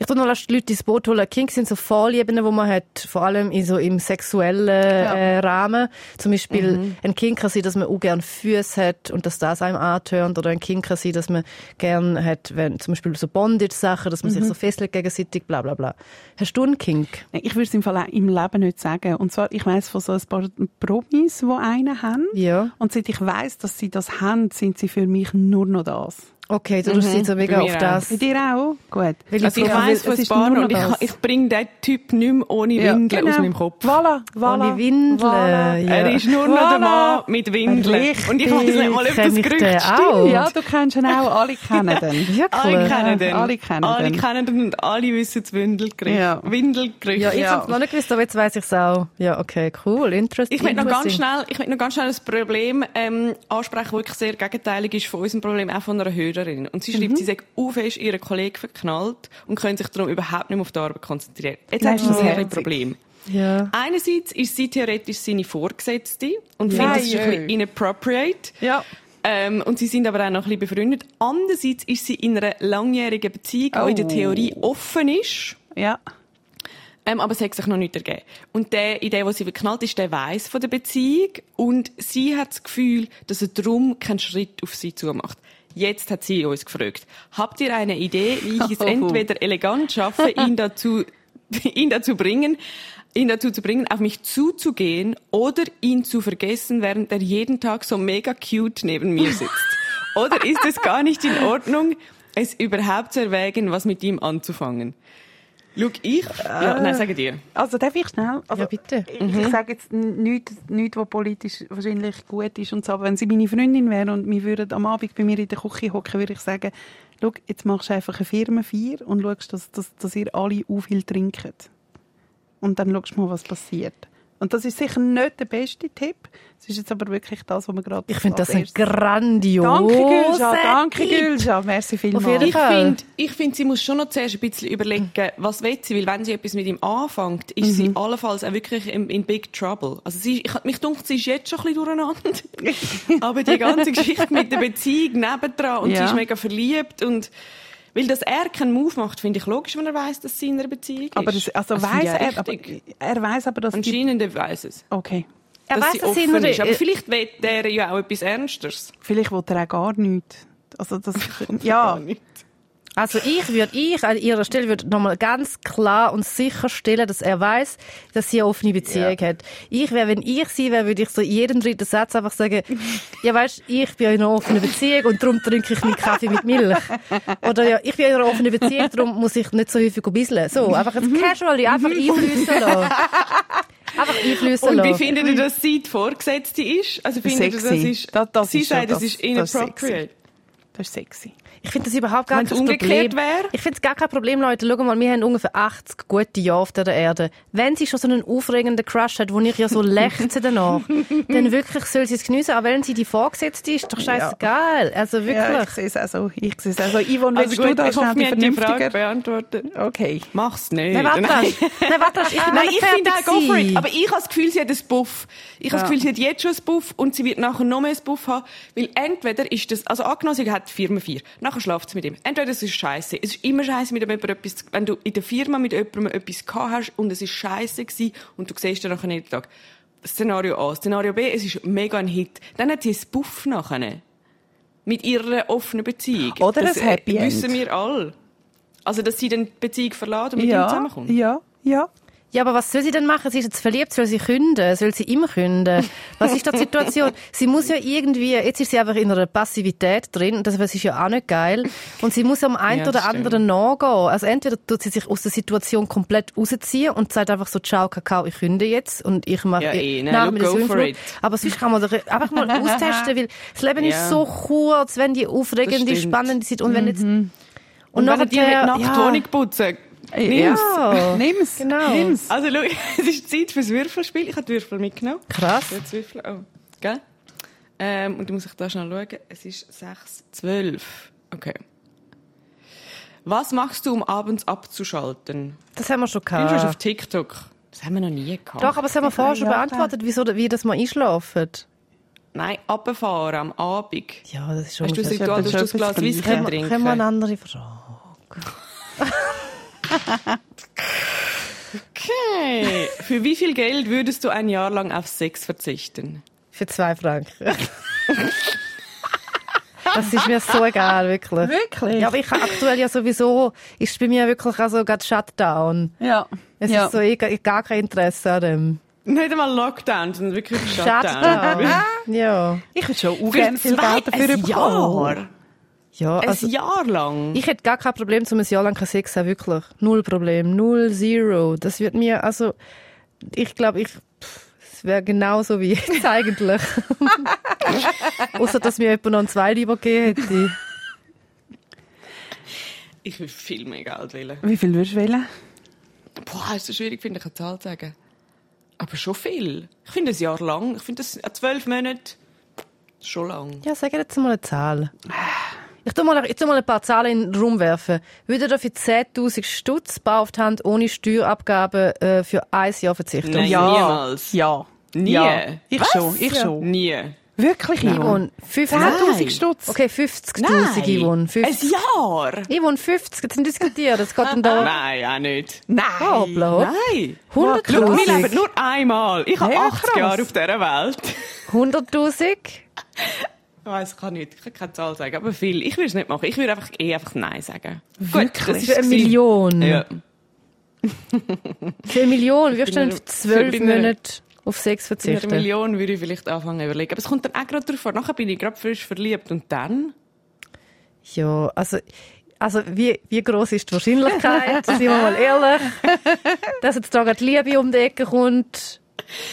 Speaker 3: Ich tu noch die Leute ins Boot holen. Kinks sind so Vorlieben, die man hat, vor allem in so im sexuellen äh, Rahmen. Zum Beispiel
Speaker 1: Mhm.
Speaker 3: ein Kink kann sein, dass man auch gerne Füße hat und dass das einem antörnt. Oder ein Kink kann sein, dass man gerne hat, wenn zum Beispiel so Bondage-Sachen, dass man
Speaker 1: Mhm.
Speaker 3: sich so fesselt gegenseitig, bla bla bla. Hast du einen Kink?
Speaker 2: Ich würde es im Fall im Leben nicht sagen. Und zwar, ich weiss von so ein paar Promis, die einen haben.
Speaker 3: Ja.
Speaker 2: Und seit ich weiss, dass sie das haben, sind sie für mich nur noch das.
Speaker 3: Okay, du tust jetzt so mega auf das.
Speaker 2: Bei dir auch? Gut.
Speaker 3: Weil
Speaker 1: Also ich weiss
Speaker 2: es
Speaker 1: von
Speaker 2: nur
Speaker 1: und ich, ich bringe den Typ nicht mehr ohne
Speaker 2: Ja,
Speaker 1: Windeln aus
Speaker 2: genau.
Speaker 1: meinem Kopf.
Speaker 2: Voilà, voilà.
Speaker 3: Ohne Windeln.
Speaker 2: Voilà.
Speaker 3: Ja.
Speaker 1: Er ist nur noch der
Speaker 2: Voilà.
Speaker 1: Mann mit Windeln.
Speaker 2: Richtig.
Speaker 1: Und ich weiß nicht mal, ob das Gerücht stimmt.
Speaker 3: auch?
Speaker 2: Ja, du kennst ihn auch. Alle kennen den.
Speaker 3: Wirklich?
Speaker 1: Alle kennen den.
Speaker 2: alle kennen
Speaker 1: alle
Speaker 2: den.
Speaker 1: kennen den und alle wissen das Windelgerücht.
Speaker 2: Ja.
Speaker 1: Windelgerücht.
Speaker 3: Ja, ich
Speaker 2: Ja.
Speaker 3: habe es noch nicht gewusst, aber jetzt weiss ich es auch. Ja, okay, cool, interesting.
Speaker 1: Ich möchte noch ganz schnell, ich möchte noch ganz schnell ein Problem ähm, ansprechen, das wirklich sehr gegenteilig ist von unserem Problem, auch von einer Hörerin. Und sie schreibt,
Speaker 2: Mhm.
Speaker 1: sie sei u fest ihren Kollegen verknallt und können sich darum überhaupt nicht mehr auf die Arbeit konzentrieren. Jetzt hast du
Speaker 2: ist das
Speaker 1: ein. Problem.
Speaker 3: Ja.
Speaker 1: Einerseits ist sie theoretisch seine Vorgesetzte und
Speaker 2: Ja.
Speaker 1: findet, ist ein bisschen inappropriate.
Speaker 2: Ja.
Speaker 1: Ähm, und sie sind aber auch noch ein bisschen befreundet. Andererseits ist sie in einer langjährigen Beziehung, die in der
Speaker 2: Oh.
Speaker 1: Theorie offen ist.
Speaker 2: Ja.
Speaker 1: Ähm, aber es hat sich noch nicht ergeben. Und der, in der, wo sie verknallt ist, der weiss von der Beziehung. Und sie hat das Gefühl, dass er drum keinen Schritt auf sie zumacht. Jetzt hat sie uns gefragt, habt ihr eine Idee, wie ich es
Speaker 2: Oh.
Speaker 1: entweder elegant schaffe, ihn dazu, ihn dazu bringen, ihn dazu zu bringen, auf mich zuzugehen oder ihn zu vergessen, während er jeden Tag so mega cute neben mir sitzt? Oder ist es gar nicht in Ordnung, es überhaupt zu erwägen, was mit ihm anzufangen? Schau, ich, ja, nein, sage dir.
Speaker 2: Also darf ich schnell? Also,
Speaker 3: Ja, bitte.
Speaker 2: Ich, ich sage jetzt nichts, nichts, was politisch wahrscheinlich gut ist und so, aber wenn sie meine Freundin wäre und wir würden am Abend bei mir in der Küche hocken, würde ich sagen, schau, jetzt machst du einfach eine Firmenfeier und schaust, dass, dass, dass ihr alle auch viel trinkt. Und dann schaust du mal, was passiert. Und das ist sicher nicht der beste Tipp. Es ist jetzt aber wirklich das, was wir gerade
Speaker 3: Ich finde das ein grandioser
Speaker 2: Danke, Gülscha, danke. Gülscha. Merci vielmals.
Speaker 1: Ich finde, ich find, sie muss schon noch zuerst ein bisschen überlegen, was will sie, weil wenn sie etwas mit ihm anfängt, ist
Speaker 2: Mhm.
Speaker 1: sie allenfalls auch wirklich in, in big trouble. Also sie, ich, mich dunkt, sie ist jetzt schon ein bisschen durcheinander. Aber die ganze Geschichte mit der Beziehung nebendran und sie
Speaker 2: Ja.
Speaker 1: ist mega verliebt und weil dass er keinen Move macht, finde ich logisch, wenn er weiß, dass sie in einer Beziehung ist.
Speaker 2: Aber das, also
Speaker 1: Das
Speaker 2: weiss
Speaker 1: finde ich auch
Speaker 2: er, aber, er weiss aber, dass die...
Speaker 1: Anscheinend er weiss es.
Speaker 2: Okay.
Speaker 3: Er
Speaker 1: dass
Speaker 3: weiss,
Speaker 1: sie
Speaker 3: dass sie
Speaker 1: offen ist. Aber vielleicht will der ja auch etwas Ernstes.
Speaker 2: Vielleicht will er auch gar nichts. Also das, ja,
Speaker 3: Also ich würde, ich an ihrer Stelle würde nochmal ganz klar und sicherstellen, dass er weiß, dass sie eine offene Beziehung hat. Ich wäre, wenn ich sie wäre, würde ich so in jedem dritten Satz einfach sagen, ja weißt, ich bin in einer offenen Beziehung und darum trinke ich meinen Kaffee mit Milch. Oder ja, ich bin in einer offenen Beziehung, darum muss ich nicht so häufig bisseln. So, einfach
Speaker 1: Mhm.
Speaker 3: ein casually, einfach einflüssen lassen. Einfach einflüssen
Speaker 1: Und wie
Speaker 3: lassen.
Speaker 1: findet ihr, dass sie die Vorgesetzte ist? Also findet ihr, das ist,
Speaker 2: Das- das
Speaker 1: sie
Speaker 2: ist
Speaker 1: sagt,
Speaker 2: ja-
Speaker 1: das,
Speaker 2: das
Speaker 1: ist inappropriate.
Speaker 2: das ist sexy.
Speaker 3: Ich finde das überhaupt gar
Speaker 1: Wenn's
Speaker 3: kein
Speaker 1: umgekehrt
Speaker 3: Problem.
Speaker 1: wäre?
Speaker 3: Ich finde es gar kein Problem, Leute. Schau mal, wir haben ungefähr 80 gute Jahre auf dieser Erde. Wenn sie schon so einen aufregenden Crush hat, wo ich ja so lechze danach, dann wirklich soll sie es geniessen. Aber wenn sie die Vorgesetzte ist, doch scheißegal. Also
Speaker 2: Ja,
Speaker 3: wirklich.
Speaker 2: ich sehe es auch so. Ich sehe es auch so. Yvonne,
Speaker 1: Also
Speaker 2: willst
Speaker 1: gut,
Speaker 2: du da
Speaker 1: ich hoffe,
Speaker 2: schnell
Speaker 1: mir
Speaker 2: die
Speaker 1: Frage
Speaker 2: vernünftiger...
Speaker 1: beantwortet.
Speaker 2: Okay.
Speaker 1: Mach's nicht.
Speaker 3: Nein, warte,
Speaker 1: Nein.
Speaker 3: Nein, warte, ich
Speaker 1: Nein, ich
Speaker 3: nicht
Speaker 1: finde auch go for it. Aber ich habe das Gefühl, sie hat einen Buff. Ich habe das
Speaker 2: Ja.
Speaker 1: Gefühl, sie hat jetzt schon einen Buff und sie wird nachher noch mehr einen Buff haben. Weil entweder ist das, also angenommen, sie hat Firmenfeier. Nachher schläft sie mit ihm. Entweder es ist scheiße. Es ist immer scheiße, mit jemandem etwas, wenn du in der Firma mit jemandem etwas gehabt hast und es ist scheiße gewesen und du siehst dann nachher jeden Tag. Szenario A. Szenario B, es ist mega ein Hit. Dann hat sie einen Buff nachher. Mit ihrer offenen Beziehung.
Speaker 2: Oder
Speaker 1: das
Speaker 2: ein Happy
Speaker 1: äh, wissen
Speaker 2: End.
Speaker 1: wir alle. Also, dass sie dann die Beziehung verlassen und mit ihm
Speaker 2: Ja,
Speaker 1: zusammenkommt.
Speaker 2: ja, ja.
Speaker 3: Ja, aber was soll sie denn machen? Sie ist jetzt verliebt, soll sie künden? Soll sie immer künden? Was ist da die Situation? Sie muss ja irgendwie, jetzt ist sie einfach in einer Passivität drin, und das ist ja auch nicht geil. Und sie muss am einen
Speaker 1: Ja,
Speaker 3: oder
Speaker 1: stimmt.
Speaker 3: anderen nachgehen. Also entweder tut sie sich aus der Situation komplett rausziehen und sagt einfach so, ciao, Kakao, ich künde jetzt und ich mache,
Speaker 1: Ja, eh, nein,
Speaker 3: mir den
Speaker 1: go for it.
Speaker 3: Aber sonst kann man doch einfach mal austesten, weil das Leben
Speaker 1: Ja.
Speaker 3: ist so kurz, wenn die aufregende, spannende sind und wenn jetzt,
Speaker 1: Und,
Speaker 3: und
Speaker 1: wenn er
Speaker 3: nachher-
Speaker 1: Nacht
Speaker 3: ja.
Speaker 1: die Wohnung putzen nimm's.
Speaker 3: Ja.
Speaker 2: Nimm's.
Speaker 3: Genau.
Speaker 2: Nimm's.
Speaker 1: Also schau, es ist Zeit fürs Würfelspiel. Ich habe die Würfel mitgenommen.
Speaker 3: Krass.
Speaker 1: Jetzt Würfel, oh, gell? Ähm, und du musst ich da schnell schauen. Es ist 6, 12. Okay. Was machst du, um abends abzuschalten?
Speaker 3: Das haben wir schon
Speaker 1: Ich bin schon auf
Speaker 3: gehabt.
Speaker 1: TikTok. Das haben wir noch nie gehabt.
Speaker 3: Doch, aber das haben wir vorher schon beantwortet, wieso, wie das mal einschlafen.
Speaker 1: Nein, runterfahren am Abend.
Speaker 3: Ja, das ist schon
Speaker 1: Hast du das Ritual,
Speaker 2: ja
Speaker 1: du
Speaker 2: schon
Speaker 1: Glas Whisky
Speaker 2: Gleiches.
Speaker 3: können, wir- eine andere Frage?
Speaker 1: Okay. Für wie viel Geld würdest du ein Jahr lang auf Sex verzichten?
Speaker 3: Für zwei Franken. das ist mir so egal, wirklich.
Speaker 2: Wirklich?
Speaker 3: Ja, aber ich habe aktuell ja sowieso, ist bei mir wirklich also gerade Shutdown.
Speaker 2: Ja.
Speaker 3: Es
Speaker 2: ja.
Speaker 3: ist so eh gar gar kein Interesse an dem.
Speaker 1: Nicht einmal Lockdown, sondern wirklich Shutdown.
Speaker 3: Shutdown. ja.
Speaker 2: ich würde schon auch gerne viel Geld dafür
Speaker 1: ein
Speaker 2: bekommen.
Speaker 1: Jahr?
Speaker 3: Ja,
Speaker 1: Ein
Speaker 3: also,
Speaker 1: Jahr lang?
Speaker 3: ich hätte gar kein Problem, um ein Jahr lang keinen Sex zu haben, wirklich. Null Problem. Null, zero. Das wird mir, also, ich glaube, ich, es wäre genauso wie jetzt eigentlich. Außer, dass mir jemand noch einen Zweitliber gegeben hätte.
Speaker 1: Ich will viel mehr Geld wählen.
Speaker 2: Wie viel würdest du wählen?
Speaker 1: Boah, ist so schwierig, finde ich, eine Zahl zu sagen. Aber schon viel. Ich finde ein Jahr lang. Ich finde das an zwölf Monate schon lang.
Speaker 3: Ja, sag jetzt mal eine Zahl. Ich tu mal, ich tu mal ein paar Zahlen in den Raum werfen. Würde ihr für 10.000 Stutz bar auf die Hand ohne Steuerabgabe äh, für ein Jahr verzichten?
Speaker 1: Nein,
Speaker 2: ja.
Speaker 1: niemals.
Speaker 2: Ja.
Speaker 1: Nie.
Speaker 2: Ja. Ich
Speaker 1: Was?
Speaker 2: schon, ich schon.
Speaker 1: Nie.
Speaker 2: Wirklich, Yvonne?
Speaker 3: Yvonne, 50.
Speaker 2: 10'000 Stutz?
Speaker 3: Okay, 50.000 Yvonne. 50.
Speaker 1: Ein Jahr?
Speaker 3: Yvonne, 50. Jetzt diskutiert. Es geht um da
Speaker 1: Nein, auch nicht.
Speaker 2: Nein.
Speaker 3: Oh, hoppla, hopp.
Speaker 1: Nein. Schau, wir
Speaker 3: 100.000.
Speaker 1: leben nur einmal. Ich habe
Speaker 2: Ja,
Speaker 1: 80
Speaker 2: krass.
Speaker 1: Jahre auf dieser Welt.
Speaker 3: 100.000.
Speaker 1: Ich weiss, ich kann nicht. Ich kann keine Zahl sagen, aber viel. Ich würde es nicht machen. Ich würde einfach eh einfach Nein sagen.
Speaker 2: Wirklich?
Speaker 1: Gut, das
Speaker 3: Für
Speaker 1: ist
Speaker 3: eine. Million.
Speaker 1: Ja.
Speaker 3: Für eine Million. Wirst du dann für zwölf Monate auf Sex
Speaker 1: Bei einer
Speaker 3: verzichten?
Speaker 1: Million würde ich vielleicht anfangen zu überlegen. Aber es kommt dann auch gerade drauf an. Nachher bin ich gerade frisch verliebt und dann?
Speaker 3: Ja, also, also wie, wie groß ist die Wahrscheinlichkeit, sind wir mal ehrlich, dass jetzt da gerade Liebe um die Ecke kommt?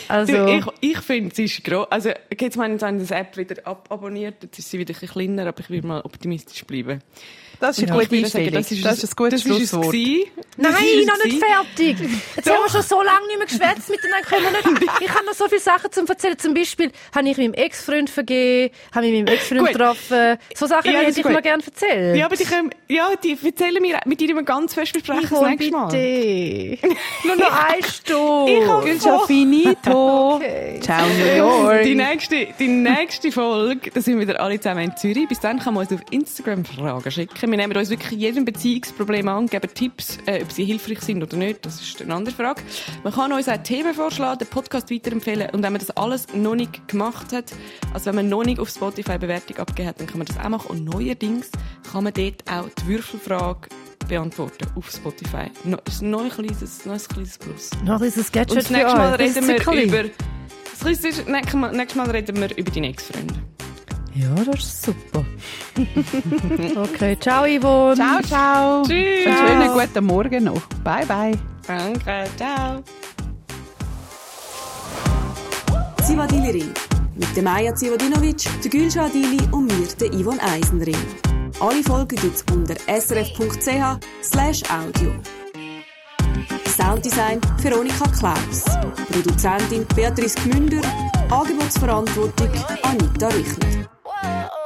Speaker 3: Also,
Speaker 1: ich ich finde, sie ist groß. Also, jetzt meine ich, jetzt habe ich das App wieder ab abonniert. Jetzt ist sie wieder ein bisschen kleiner, aber ich will mal optimistisch bleiben.
Speaker 2: Das ist eine
Speaker 1: ich
Speaker 2: gute Einstellung.
Speaker 1: das ist,
Speaker 2: Das ist ein gutes Schlusswort.
Speaker 3: Nein, noch nicht fertig. Jetzt haben wir schon so lange nicht mehr geschwätzt miteinander. Können wir nicht. Ich habe noch so viele Sachen zu erzählen. Zum Beispiel habe ich meinem Ex-Freund vergeben, habe ich meinem Ex-Freund getroffen. So Sachen
Speaker 1: Ja,
Speaker 3: hätte ich noch gerne erzählt.
Speaker 1: Ja, aber die, können, ja, die erzählen mir mit dir immer ganz fest besprechen das nächste Mal.
Speaker 3: bitte. Nur noch eine Stunde.
Speaker 2: Gülscha finito.
Speaker 3: Okay.
Speaker 2: Ciao New York.
Speaker 1: Die nächste, die nächste Folge, da sind wir wieder alle zusammen in Zürich. Bis dann kann man uns auf Instagram Fragen schicken. Wir nehmen uns wirklich jedem Beziehungsproblem an, geben Tipps, äh, ob sie hilfreich sind oder nicht. Das ist eine andere Frage. Man kann uns auch Themen vorschlagen, den Podcast weiterempfehlen. Und wenn man das alles noch nicht gemacht hat, also wenn man noch nicht auf Spotify Bewertung abgegeben hat, dann kann man das auch machen. Und neuerdings kann man dort auch die Würfelfrage beantworten auf Spotify. No, das ist ein neues kleines, neues kleines Plus.
Speaker 3: Noch dieses Gadget
Speaker 1: Und das nächste Mal reden wir über. Das Mal, reden wir über deinen Ex-Freund.
Speaker 3: Ja, das ist super. okay, ciao Yvonne.
Speaker 2: Ciao, ciao.
Speaker 1: Tschüss.
Speaker 2: Einen schönen guten Morgen noch. Bye, bye.
Speaker 1: Danke, ciao.
Speaker 5: Zivadili Ring. Mit der Maja Zivadinovic, der Gülşah Adili und mir, der Yvonne Eisenring. Alle Folgen gibt's unter srf.ch slash audio. Sounddesign Veronika Klaus. Produzentin Beatrice Gmünder. Angebotsverantwortung Anita Richner. whoa.